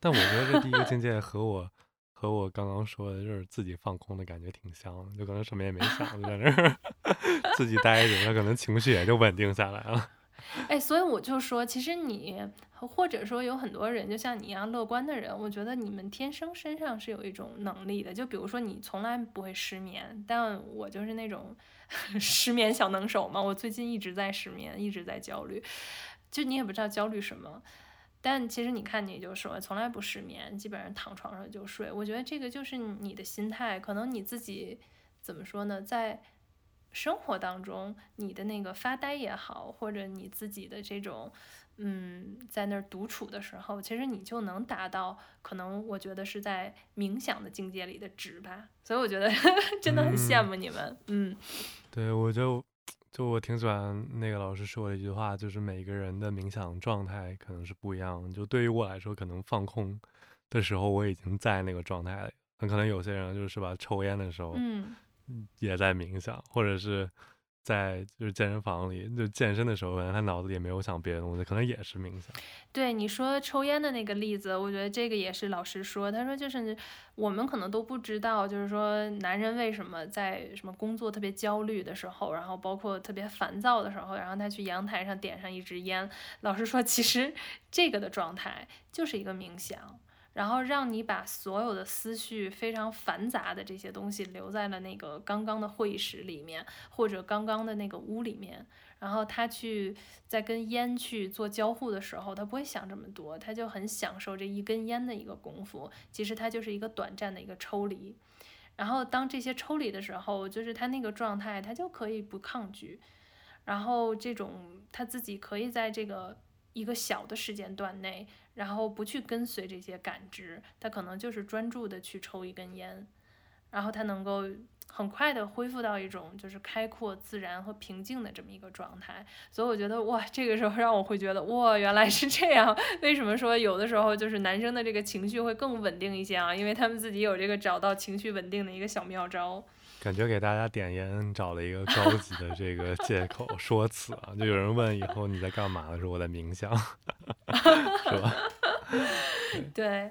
但我觉得这第一个境界和我和我刚刚说的，就是自己放空的感觉挺像的，就可能什么也没想，在那儿 自己待着，那可能情绪也就稳定下来了。哎，所以我就说，其实你或者说有很多人，就像你一样乐观的人，我觉得你们天生身上是有一种能力的。就比如说你从来不会失眠，但我就是那种 失眠小能手嘛。我最近一直在失眠，一直在焦虑，就你也不知道焦虑什么。但其实你看，你就说从来不失眠，基本上躺床上就睡。我觉得这个就是你的心态，可能你自己怎么说呢，在。生活当中，你的那个发呆也好，或者你自己的这种，嗯，在那儿独处的时候，其实你就能达到，可能我觉得是在冥想的境界里的值吧。所以我觉得 真的很羡慕你们，嗯。对，我就就我挺喜欢那个老师说的一句话，就是每个人的冥想状态可能是不一样。就对于我来说，可能放空的时候我已经在那个状态里，很可能有些人就是吧，抽烟的时候，嗯。也在冥想，或者是在就是健身房里就健身的时候，可能他脑子里也没有想别的东西，可能也是冥想。对你说抽烟的那个例子，我觉得这个也是老师说，他说就是我们可能都不知道，就是说男人为什么在什么工作特别焦虑的时候，然后包括特别烦躁的时候，然后他去阳台上点上一支烟，老师说其实这个的状态就是一个冥想。然后让你把所有的思绪非常繁杂的这些东西留在了那个刚刚的会议室里面，或者刚刚的那个屋里面。然后他去在跟烟去做交互的时候，他不会想这么多，他就很享受这一根烟的一个功夫。其实它就是一个短暂的一个抽离。然后当这些抽离的时候，就是他那个状态，他就可以不抗拒。然后这种他自己可以在这个一个小的时间段内。然后不去跟随这些感知，他可能就是专注的去抽一根烟，然后他能够很快的恢复到一种就是开阔、自然和平静的这么一个状态。所以我觉得哇，这个时候让我会觉得哇，原来是这样。为什么说有的时候就是男生的这个情绪会更稳定一些啊？因为他们自己有这个找到情绪稳定的一个小妙招。感觉给大家点烟找了一个高级的这个借口说辞啊，就有人问以后你在干嘛的时候，我在冥想，是吧？对，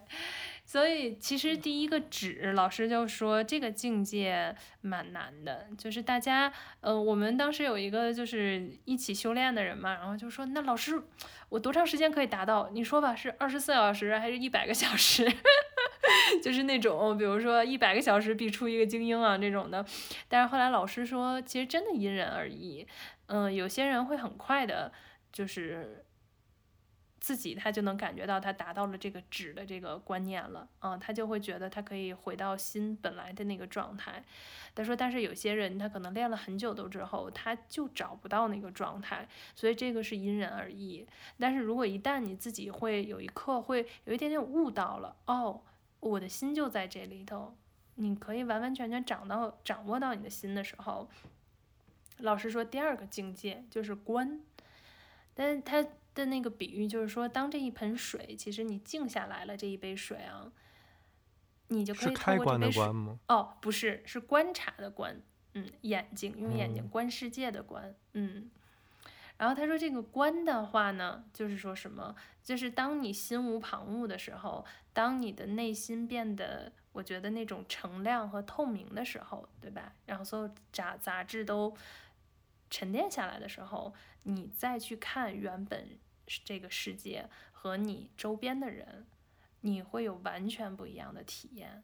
所以其实第一个指老师就说这个境界蛮难的，就是大家，呃，我们当时有一个就是一起修炼的人嘛，然后就说那老师，我多长时间可以达到？你说吧，是二十四小时还是一百个小时？就是那种，比如说一百个小时必出一个精英啊这种的，但是后来老师说，其实真的因人而异，嗯，有些人会很快的，就是自己他就能感觉到他达到了这个止的这个观念了，啊，他就会觉得他可以回到心本来的那个状态。他说，但是有些人他可能练了很久都之后，他就找不到那个状态，所以这个是因人而异。但是如果一旦你自己会有一刻会有一点点悟到了，哦。我的心就在这里头，你可以完完全全掌到掌握到你的心的时候，老师说第二个境界就是观，但是他的那个比喻就是说，当这一盆水，其实你静下来了，这一杯水啊，你就可以通过这杯水，哦，不是，是观察的观，嗯，眼睛用眼睛观世界的观，嗯。然后他说：“这个观的话呢，就是说什么？就是当你心无旁骛的时候，当你的内心变得，我觉得那种澄亮和透明的时候，对吧？然后所有杂杂质都沉淀下来的时候，你再去看原本这个世界和你周边的人，你会有完全不一样的体验。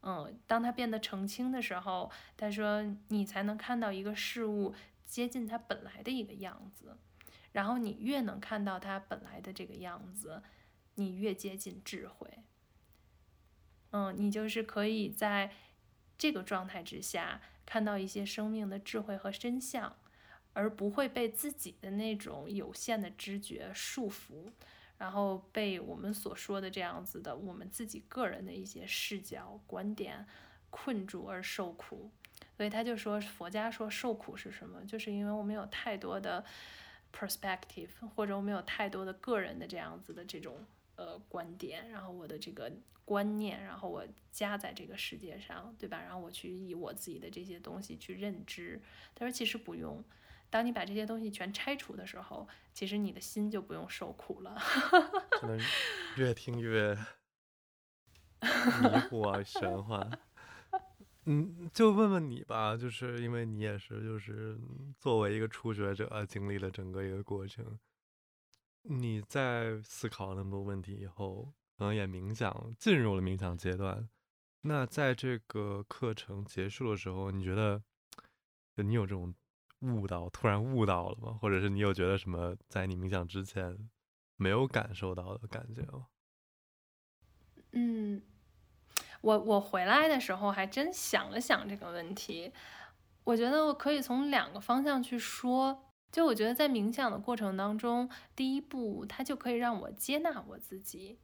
嗯，当它变得澄清的时候，他说你才能看到一个事物。”接近它本来的一个样子，然后你越能看到它本来的这个样子，你越接近智慧。嗯，你就是可以在这个状态之下看到一些生命的智慧和真相，而不会被自己的那种有限的知觉束缚，然后被我们所说的这样子的我们自己个人的一些视角观点困住而受苦。所以他就说，佛家说受苦是什么？就是因为我们有太多的 perspective，或者我们有太多的个人的这样子的这种呃观点，然后我的这个观念，然后我加在这个世界上，对吧？然后我去以我自己的这些东西去认知。他说其实不用，当你把这些东西全拆除的时候，其实你的心就不用受苦了。可能越听越迷糊啊，神幻。嗯，就问问你吧，就是因为你也是，就是作为一个初学者，经历了整个一个过程，你在思考那么多问题以后，可能也冥想进入了冥想阶段。那在这个课程结束的时候，你觉得，你有这种悟到，突然悟到了吗？或者是你有觉得什么，在你冥想之前没有感受到的感觉吗？嗯。我我回来的时候还真想了想这个问题，我觉得我可以从两个方向去说。就我觉得在冥想的过程当中，第一步它就可以让我接纳我自己，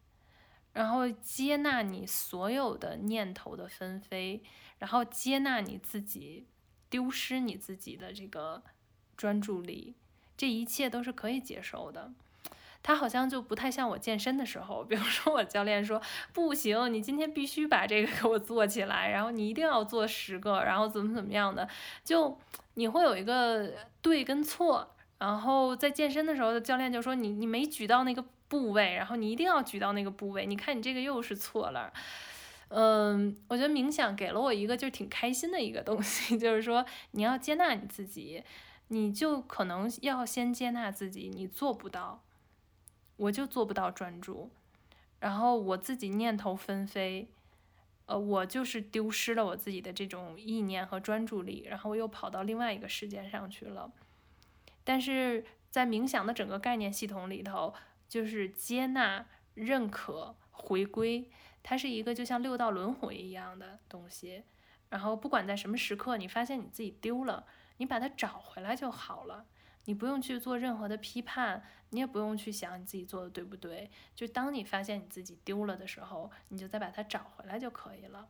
然后接纳你所有的念头的纷飞，然后接纳你自己丢失你自己的这个专注力，这一切都是可以接受的。他好像就不太像我健身的时候，比如说我教练说不行，你今天必须把这个给我做起来，然后你一定要做十个，然后怎么怎么样的，就你会有一个对跟错。然后在健身的时候，教练就说你你没举到那个部位，然后你一定要举到那个部位。你看你这个又是错了。嗯，我觉得冥想给了我一个就挺开心的一个东西，就是说你要接纳你自己，你就可能要先接纳自己，你做不到。我就做不到专注，然后我自己念头纷飞，呃，我就是丢失了我自己的这种意念和专注力，然后我又跑到另外一个世界上去了。但是在冥想的整个概念系统里头，就是接纳、认可、回归，它是一个就像六道轮回一样的东西。然后不管在什么时刻，你发现你自己丢了，你把它找回来就好了。你不用去做任何的批判，你也不用去想你自己做的对不对。就当你发现你自己丢了的时候，你就再把它找回来就可以了。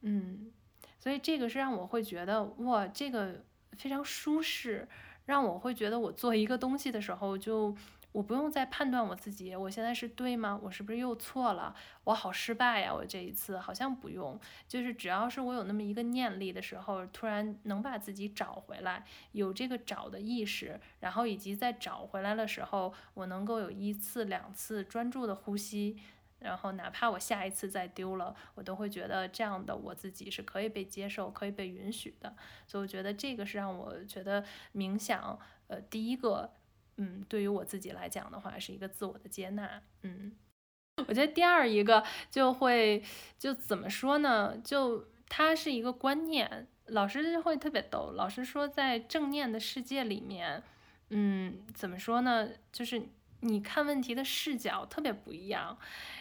嗯，所以这个是让我会觉得哇，这个非常舒适，让我会觉得我做一个东西的时候就。我不用再判断我自己，我现在是对吗？我是不是又错了？我好失败呀！我这一次好像不用，就是只要是我有那么一个念力的时候，突然能把自己找回来，有这个找的意识，然后以及在找回来的时候，我能够有一次两次专注的呼吸，然后哪怕我下一次再丢了，我都会觉得这样的我自己是可以被接受、可以被允许的。所以我觉得这个是让我觉得冥想，呃，第一个。嗯，对于我自己来讲的话，是一个自我的接纳。嗯，我觉得第二一个就会就怎么说呢？就它是一个观念。老师会特别逗，老师说在正念的世界里面，嗯，怎么说呢？就是你看问题的视角特别不一样。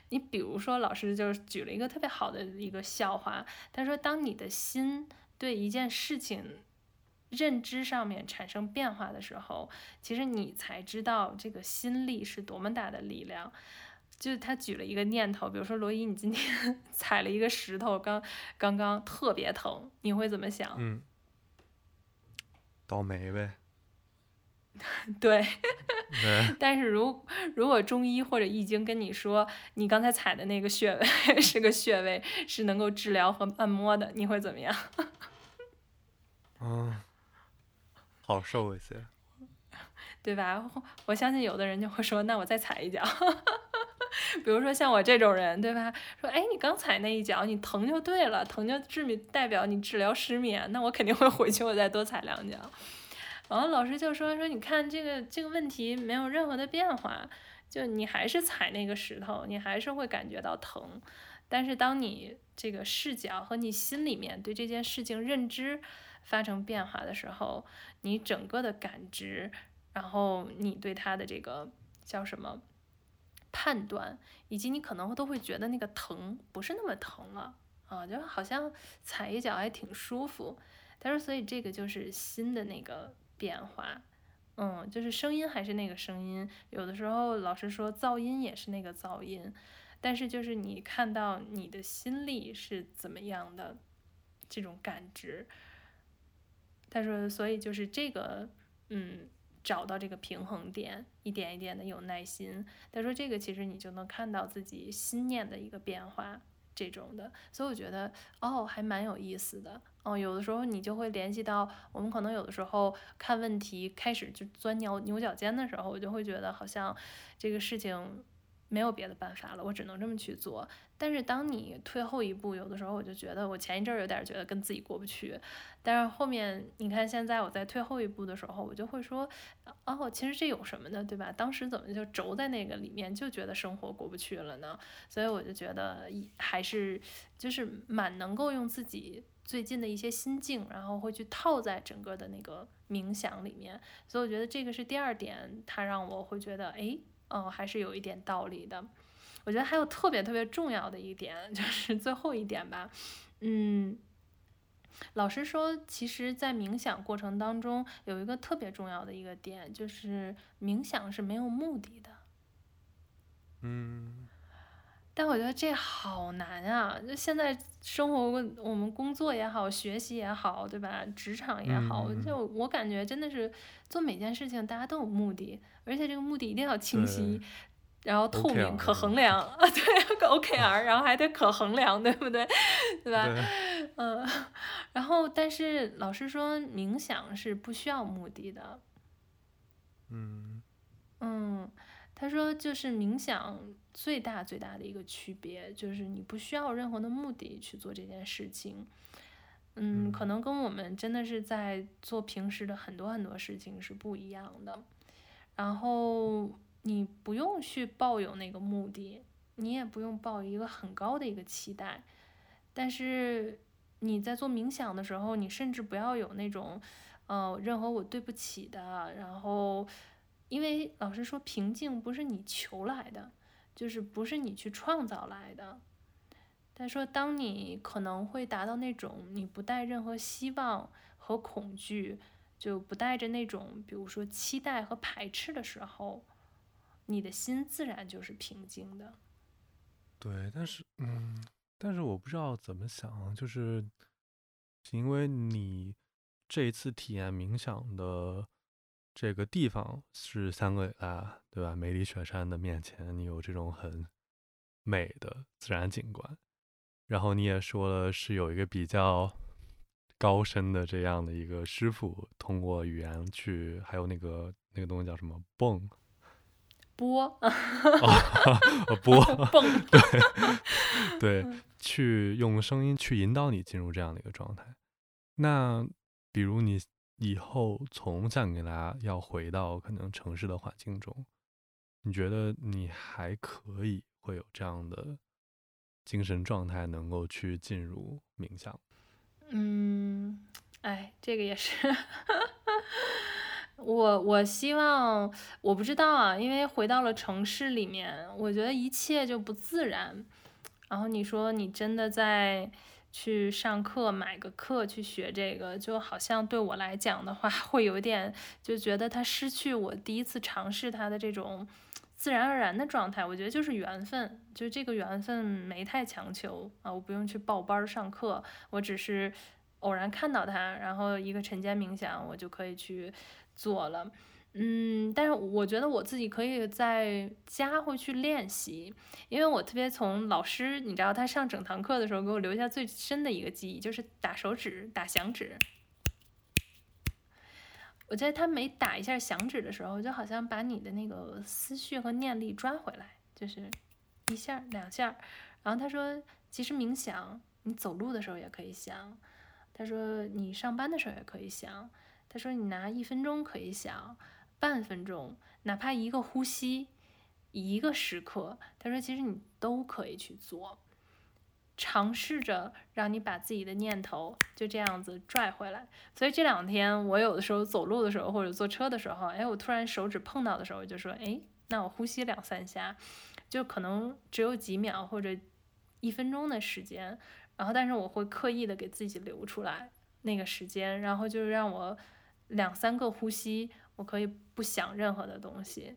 你比如说，老师就举了一个特别好的一个笑话，他说，当你的心对一件事情。认知上面产生变化的时候，其实你才知道这个心力是多么大的力量。就是他举了一个念头，比如说罗伊，你今天 踩了一个石头，刚刚刚特别疼，你会怎么想？嗯，倒霉呗。对。但是如如果中医或者易经跟你说，你刚才踩的那个穴位是个穴位，是能够治疗和按摩的，你会怎么样？嗯。好受一些，对吧？我相信有的人就会说，那我再踩一脚。比如说像我这种人，对吧？说，哎，你刚踩那一脚，你疼就对了，疼就治明代表你治疗失眠，那我肯定会回去，我再多踩两脚。然后老师就说说，你看这个这个问题没有任何的变化，就你还是踩那个石头，你还是会感觉到疼。但是当你这个视角和你心里面对这件事情认知。发生变化的时候，你整个的感知，然后你对它的这个叫什么判断，以及你可能都会觉得那个疼不是那么疼了啊，就好像踩一脚还挺舒服。但是所以这个就是新的那个变化，嗯，就是声音还是那个声音，有的时候老师说噪音也是那个噪音，但是就是你看到你的心力是怎么样的这种感知。他说，所以就是这个，嗯，找到这个平衡点，一点一点的有耐心。他说，这个其实你就能看到自己心念的一个变化，这种的。所以我觉得，哦，还蛮有意思的。哦，有的时候你就会联系到，我们可能有的时候看问题开始就钻牛牛角尖的时候，我就会觉得好像这个事情。没有别的办法了，我只能这么去做。但是当你退后一步，有的时候我就觉得，我前一阵儿有点觉得跟自己过不去。但是后面你看，现在我在退后一步的时候，我就会说，哦，其实这有什么呢，对吧？当时怎么就轴在那个里面，就觉得生活过不去了呢？所以我就觉得，还是就是蛮能够用自己最近的一些心境，然后会去套在整个的那个冥想里面。所以我觉得这个是第二点，它让我会觉得，哎。嗯，还是有一点道理的。我觉得还有特别特别重要的一点，就是最后一点吧。嗯，老师说，其实，在冥想过程当中，有一个特别重要的一个点，就是冥想是没有目的的。嗯。但我觉得这好难啊！就现在生活，我们工作也好，学习也好，对吧？职场也好，就我感觉真的是做每件事情，大家都有目的，而且这个目的一定要清晰，然后透明、可衡量 啊，对，OKR，然后还得可衡量，对不对？对吧？嗯，然后但是老师说冥想是不需要目的的。嗯。嗯。他说，就是冥想最大最大的一个区别，就是你不需要任何的目的去做这件事情。嗯，可能跟我们真的是在做平时的很多很多事情是不一样的。然后你不用去抱有那个目的，你也不用抱一个很高的一个期待。但是你在做冥想的时候，你甚至不要有那种，呃，任何我对不起的，然后。因为老师说，平静不是你求来的，就是不是你去创造来的。他说，当你可能会达到那种你不带任何希望和恐惧，就不带着那种比如说期待和排斥的时候，你的心自然就是平静的。对，但是，嗯，但是我不知道怎么想，就是因为你这一次体验冥想的这个地方是香格里拉，对吧？梅里雪山的面前，你有这种很美的自然景观。然后你也说了，是有一个比较高深的这样的一个师傅，通过语言去，还有那个那个东西叫什么蹦。波，波，蹦，对对，去用声音去引导你进入这样的一个状态。那比如你以后从香格里拉要回到可能城市的环境中，你觉得你还可以会有这样的精神状态，能够去进入冥想？嗯，哎，这个也是。我我希望我不知道啊，因为回到了城市里面，我觉得一切就不自然。然后你说你真的在去上课买个课去学这个，就好像对我来讲的话，会有点就觉得它失去我第一次尝试它的这种自然而然的状态。我觉得就是缘分，就这个缘分没太强求啊，我不用去报班上课，我只是偶然看到它，然后一个晨间冥想，我就可以去。做了，嗯，但是我觉得我自己可以在家会去练习，因为我特别从老师，你知道他上整堂课的时候给我留下最深的一个记忆，就是打手指打响指。我觉得他每打一下响指的时候，就好像把你的那个思绪和念力抓回来，就是一下两下。然后他说，其实冥想，你走路的时候也可以想，他说你上班的时候也可以想。他说：“你拿一分钟可以想，半分钟，哪怕一个呼吸，一个时刻。他说，其实你都可以去做，尝试着让你把自己的念头就这样子拽回来。所以这两天我有的时候走路的时候或者坐车的时候，哎，我突然手指碰到的时候，就说，哎，那我呼吸两三下，就可能只有几秒或者一分钟的时间，然后但是我会刻意的给自己留出来那个时间，然后就是让我。”两三个呼吸，我可以不想任何的东西，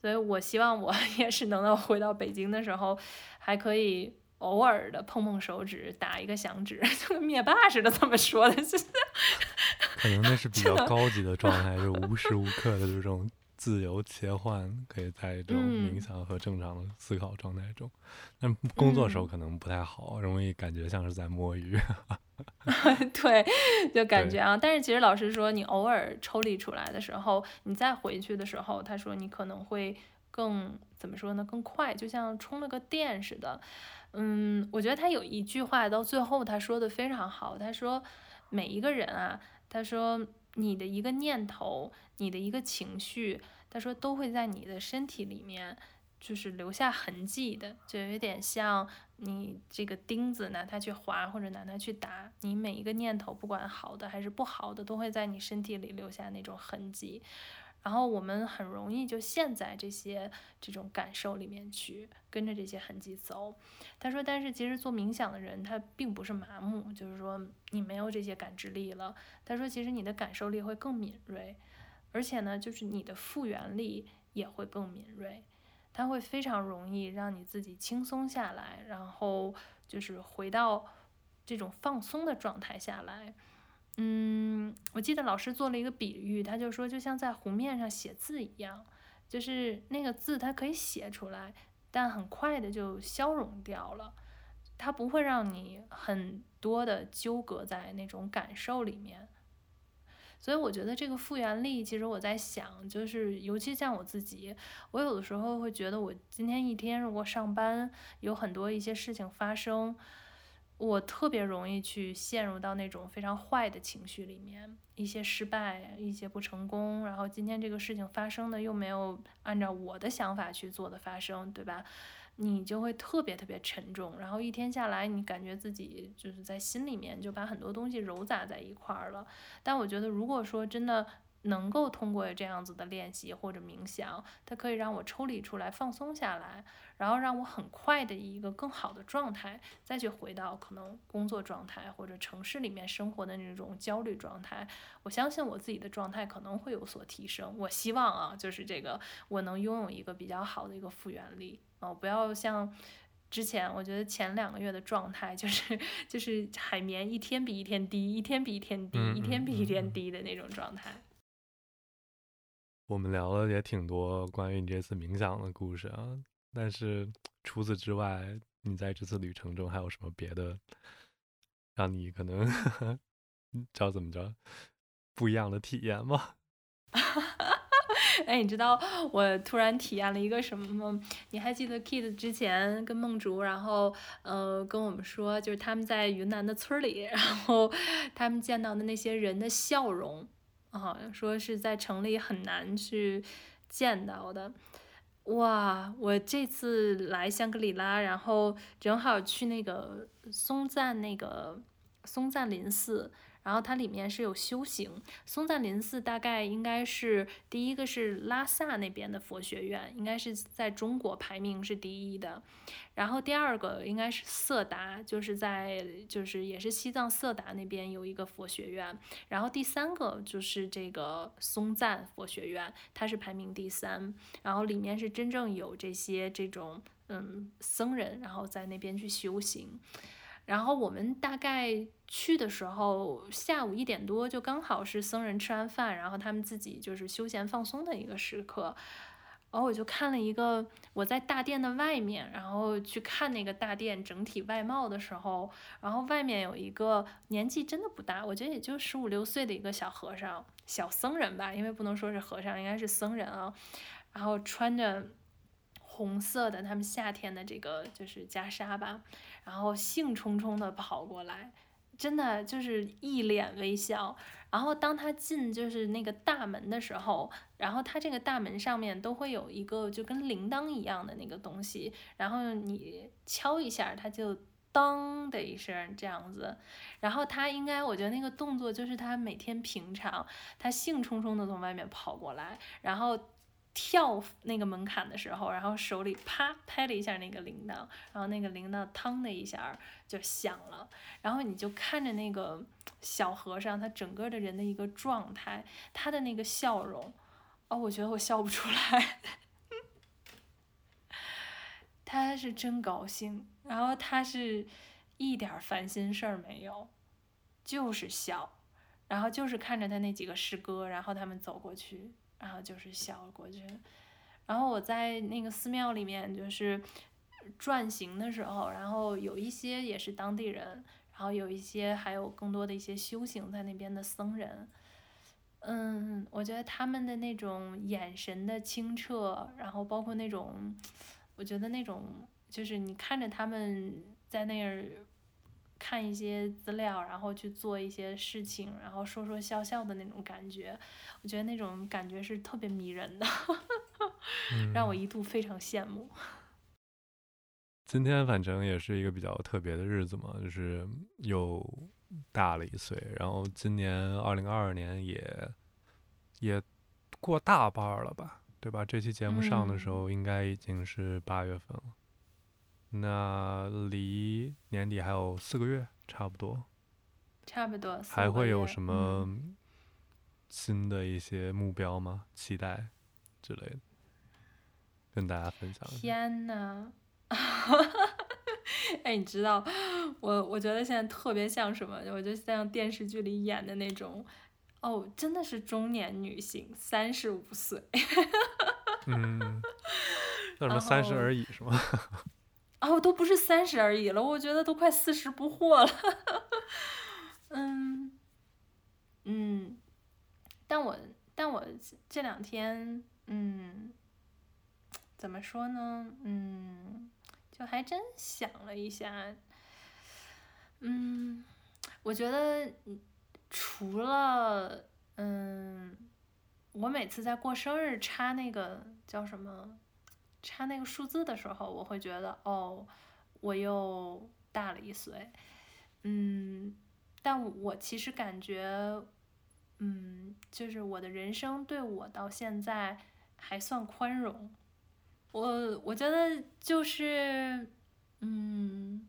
所以我希望我 也是能够回到北京的时候，还可以偶尔的碰碰手指，打一个响指，就跟灭霸似的这么说的，可能那是比较高级的状态，就无时无刻的这种。自由切换，可以在这种冥想和正常的思考状态中。但工作时候可能不太好，容易感觉像是在摸鱼。对，就感觉啊。但是其实老师说，你偶尔抽离出来的时候，你再回去的时候，他说你可能会更怎么说呢？更快，就像充了个电似的。嗯，我觉得他有一句话到最后他说的非常好。他说每一个人啊，他说你的一个念头，你的一个情绪。他说都会在你的身体里面，就是留下痕迹的，就有点像你这个钉子拿它去划或者拿它去打，你每一个念头，不管好的还是不好的，都会在你身体里留下那种痕迹。然后我们很容易就陷在这些这种感受里面去，跟着这些痕迹走。他说，但是其实做冥想的人他并不是麻木，就是说你没有这些感知力了。他说，其实你的感受力会更敏锐。而且呢，就是你的复原力也会更敏锐，它会非常容易让你自己轻松下来，然后就是回到这种放松的状态下来。嗯，我记得老师做了一个比喻，他就说就像在湖面上写字一样，就是那个字它可以写出来，但很快的就消融掉了，它不会让你很多的纠葛在那种感受里面。所以我觉得这个复原力，其实我在想，就是尤其像我自己，我有的时候会觉得，我今天一天如果上班有很多一些事情发生，我特别容易去陷入到那种非常坏的情绪里面，一些失败，一些不成功，然后今天这个事情发生的又没有按照我的想法去做的发生，对吧？你就会特别特别沉重，然后一天下来，你感觉自己就是在心里面就把很多东西揉杂在一块儿了。但我觉得，如果说真的能够通过这样子的练习或者冥想，它可以让我抽离出来，放松下来，然后让我很快的一个更好的状态，再去回到可能工作状态或者城市里面生活的那种焦虑状态。我相信我自己的状态可能会有所提升。我希望啊，就是这个我能拥有一个比较好的一个复原力。哦，不要像之前我觉得前两个月的状态就是就是海绵一天比一天低，一天比一天低，嗯一天比一天低的那种状态。我们聊了也挺多关于你这次冥想的故事啊，但是除此之外，你在这次旅程中还有什么别的让你可能 叫怎么着不一样的体验吗？哎，你知道我突然体验了一个什么吗？你还记得 Kid 之前跟梦竹，然后呃跟我们说，就是他们在云南的村里，然后他们见到的那些人的笑容，啊，说是在城里很难去见到的。哇，我这次来香格里拉，然后正好去那个松赞那个松赞林寺，然后它里面是有修行。松赞林寺大概应该是第一个是拉萨那边的佛学院，应该是在中国排名是第一的。然后第二个应该是色达，就是在就是也是西藏色达那边有一个佛学院。然后第三个就是这个松赞佛学院，它是排名第三。然后里面是真正有这些这种嗯僧人，然后在那边去修行。然后我们大概去的时候，下午一点多就刚好是僧人吃完饭，然后他们自己就是休闲放松的一个时刻。然后我就看了一个我在大殿的外面，然后去看那个大殿整体外貌的时候，然后外面有一个年纪真的不大，我觉得也就十五六岁的一个小和尚、小僧人吧，因为不能说是和尚，应该是僧人啊。然后穿着红色的他们夏天的这个就是袈裟吧，然后兴冲冲的跑过来，真的就是一脸微笑。然后当他进就是那个大门的时候，然后他这个大门上面都会有一个就跟铃铛一样的那个东西，然后你敲一下，它就当的一声这样子。然后他应该，我觉得那个动作就是他每天平常，他兴冲冲的从外面跑过来，然后。跳那个门槛的时候，然后手里啪拍了一下那个铃铛，然后那个铃铛嘡的一下就响了，然后你就看着那个小和尚，他整个的人的一个状态，他的那个笑容，哦，我觉得我笑不出来，他是真高兴，然后他是一点烦心事儿没有，就是笑，然后就是看着他那几个师哥，然后他们走过去。然后就是笑过去，然后我在那个寺庙里面就是转行的时候，然后有一些也是当地人，然后有一些还有更多的一些修行在那边的僧人，嗯，我觉得他们的那种眼神的清澈，然后包括那种，我觉得那种就是你看着他们在那儿。看一些资料，然后去做一些事情，然后说说笑笑的那种感觉，我觉得那种感觉是特别迷人的，让我一度非常羡慕。今天反正也是一个比较特别的日子嘛，就是又大了一岁，然后今年二零二二年也也过大半了吧，对吧？这期节目上的时候应该已经是八月份了。那离年底还有四个月，差不多。差不多。还会有什嗯么新的一些目标吗？期待之类的，跟大家分享。天呐！哎，你知道，我我觉得现在特别像什么？我就像电视剧里演的那种，哦，真的是中年女性，三十五岁。嗯，叫什么三十而已是吗？哦，都不是三十而已了，我觉得都快四十不惑了。嗯嗯，但我但我这两天，嗯，怎么说呢？嗯，就还真想了一下，嗯，我觉得除了嗯，我每次在过生日插那个叫什么？差那个数字的时候，我会觉得哦，我又大了一岁，嗯，但我其实感觉，嗯，就是我的人生对我到现在还算宽容，我我觉得就是，嗯，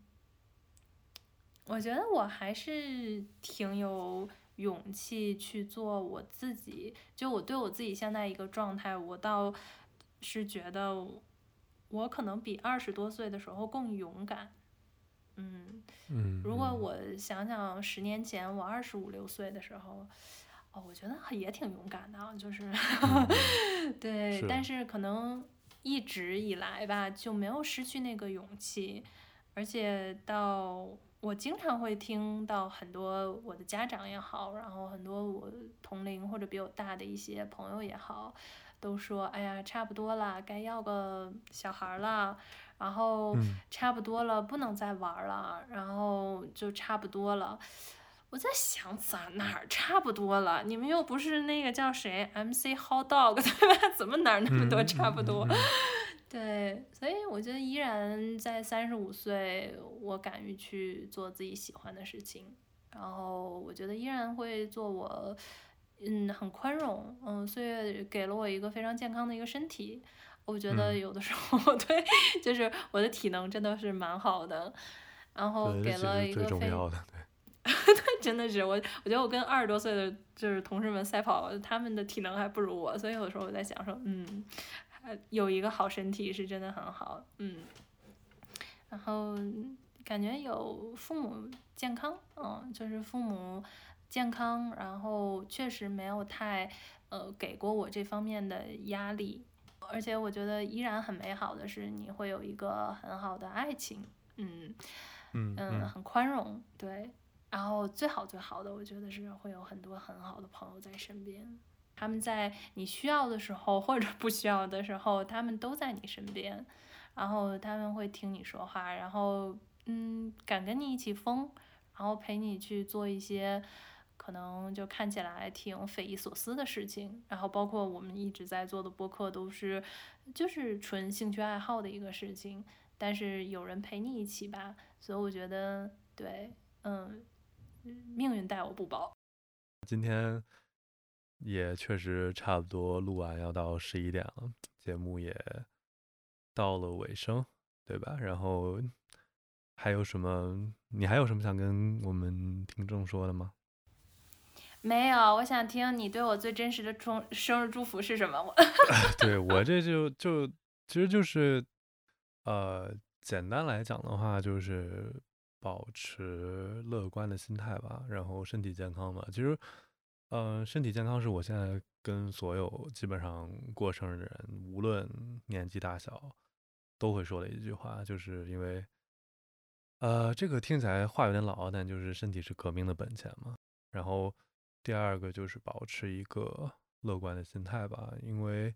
我觉得我还是挺有勇气去做我自己，就我对我自己现在一个状态，我到。是觉得我可能比二十多岁的时候更勇敢。嗯，嗯，如果嗯。我想想十年前我二十五六岁的时候，哦，我觉得也挺勇敢的啊，就是嗯。对，是但。是可能一直以来吧，就没有失去那个勇气，而且到我经常会听到很多我的家长也好，然后很多我同龄或者比我大的一些朋友也好，都说，哎呀，差不多了，该要个小孩儿了，然后嗯差不多了，不能再玩儿了，然后就差不多了。我在想，咋哪儿差不多了？你们又不是那个叫谁 MC Hot Dog 对 吧？怎么哪儿那么多嗯差不多？嗯嗯对，所以我觉得依然在三十五岁，我敢于去做自己喜欢的事情，然后我觉得依然会做我，嗯，很宽容，嗯，岁月给了我一个非常健康的一个身体，我觉得嗯。有的时候 对，就是我的体能真的是蛮好的，然后，给了一个非重要的，对。真的是我，我觉得我跟二十多岁的就是同事们赛跑，他们的体能还不如我，所以有的时候我在想说，嗯，还有一个好身体是真的很好，嗯，然后感觉有父母健康，嗯，就是父母健康，然后确实没有太呃给过我这方面的压力，而且我觉得依然很美好的是你会有一个很好的爱情，嗯。嗯嗯，嗯很宽容，对。然后最好最好的，我觉得是会有很多很好的朋友在身边，他们在你需要的时候或者不需要的时候，他们都在你身边，然后他们会听你说话，然后嗯，敢跟你一起疯，然后陪你去做一些可能就看起来挺匪夷所思的事情，然后包括我们一直在做的播客都是就是纯兴趣爱好的一个事情，但是有人陪你一起吧，所以我觉得对，嗯，命运待我不薄。今天也确实差不多录完要到十一点了，节目也到了尾声，对吧？然后还有什么？你还有什么想跟我们听众说的吗？没有，我想听你对我最真实的祝生日祝福是什么？我 对我这就就其实就是，呃，简单来讲的话，就是保持乐观的心态吧，然后身体健康吧。其实，呃，身体健康是我现在跟所有基本上过生日的人，无论年纪大小，都会说的一句话，就是因为，呃，这个听起来话有点老，但就是身体是革命的本钱嘛。然后第二个就是保持一个乐观的心态吧，因为，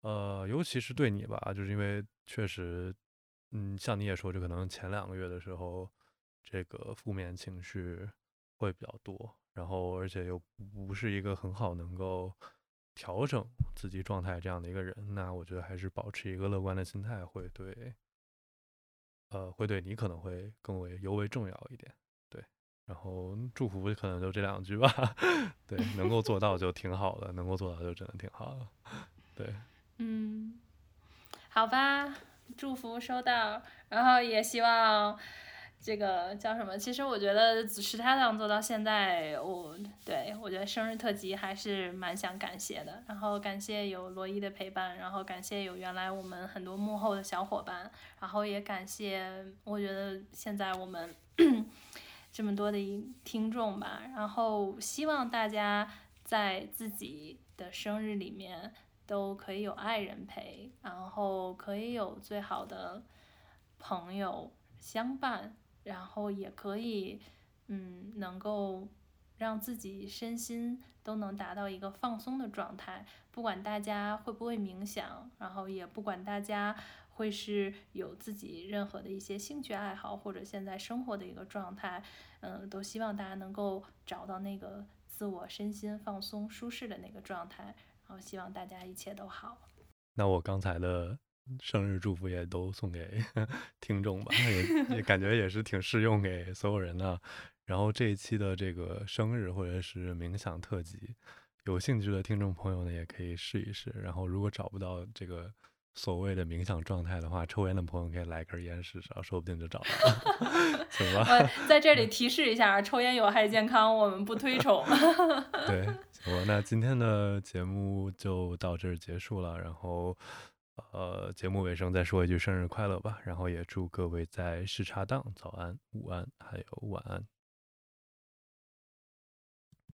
呃，尤其是对你吧，就是因为确实，嗯，像你也说，就可能前两个月的时候，这个负面情绪会比较多，然后而且又不是一个很好能够调整自己状态这样的一个人，那我觉得还是保持一个乐观的心态会对，呃，会对你可能会更为尤为重要一点。然后祝福可能就这两句吧，对，能够做到就挺好的，能够做到就真的挺好的，对，嗯，好吧，祝福收到，然后也希望这个叫什么？其实我觉得石太郎做到现在，我对我觉得生日特辑还是蛮想感谢的。然后感谢有罗伊的陪伴，然后感谢有原来我们很多幕后的小伙伴，然后也感谢我觉得现在我们这么多的听众吧。然后希望大家在自己的生日里面。都可以有爱人陪，然后可以有最好的朋友相伴，然后也可以，嗯，能够让自己身心都能达到一个放松的状态。不管大家会不会冥想，然后也不管大家会是有自己任何的一些兴趣爱好，或者现在生活的一个状态，嗯，都希望大家能够找到那个自我身心放松、舒适的那个状态。然后希望大家一切都好。那我刚才的生日祝福也都送给 听众吧，也感觉也是挺适用给所有人的。然后这一期的这个生日或者是冥想特辑，有兴趣的听众朋友呢也可以试一试。然后如果找不到这个所谓的冥想状态的话，抽烟的朋友可以来根烟试试，说不定就找到了，行吧？我在这里提示一下，抽烟有害健康，我们不推崇。对，行吧。那今天的节目就到这儿结束了。然后，呃，节目尾声再说一句生日快乐吧，然后也祝各位在时差档早安、午安还有晚安。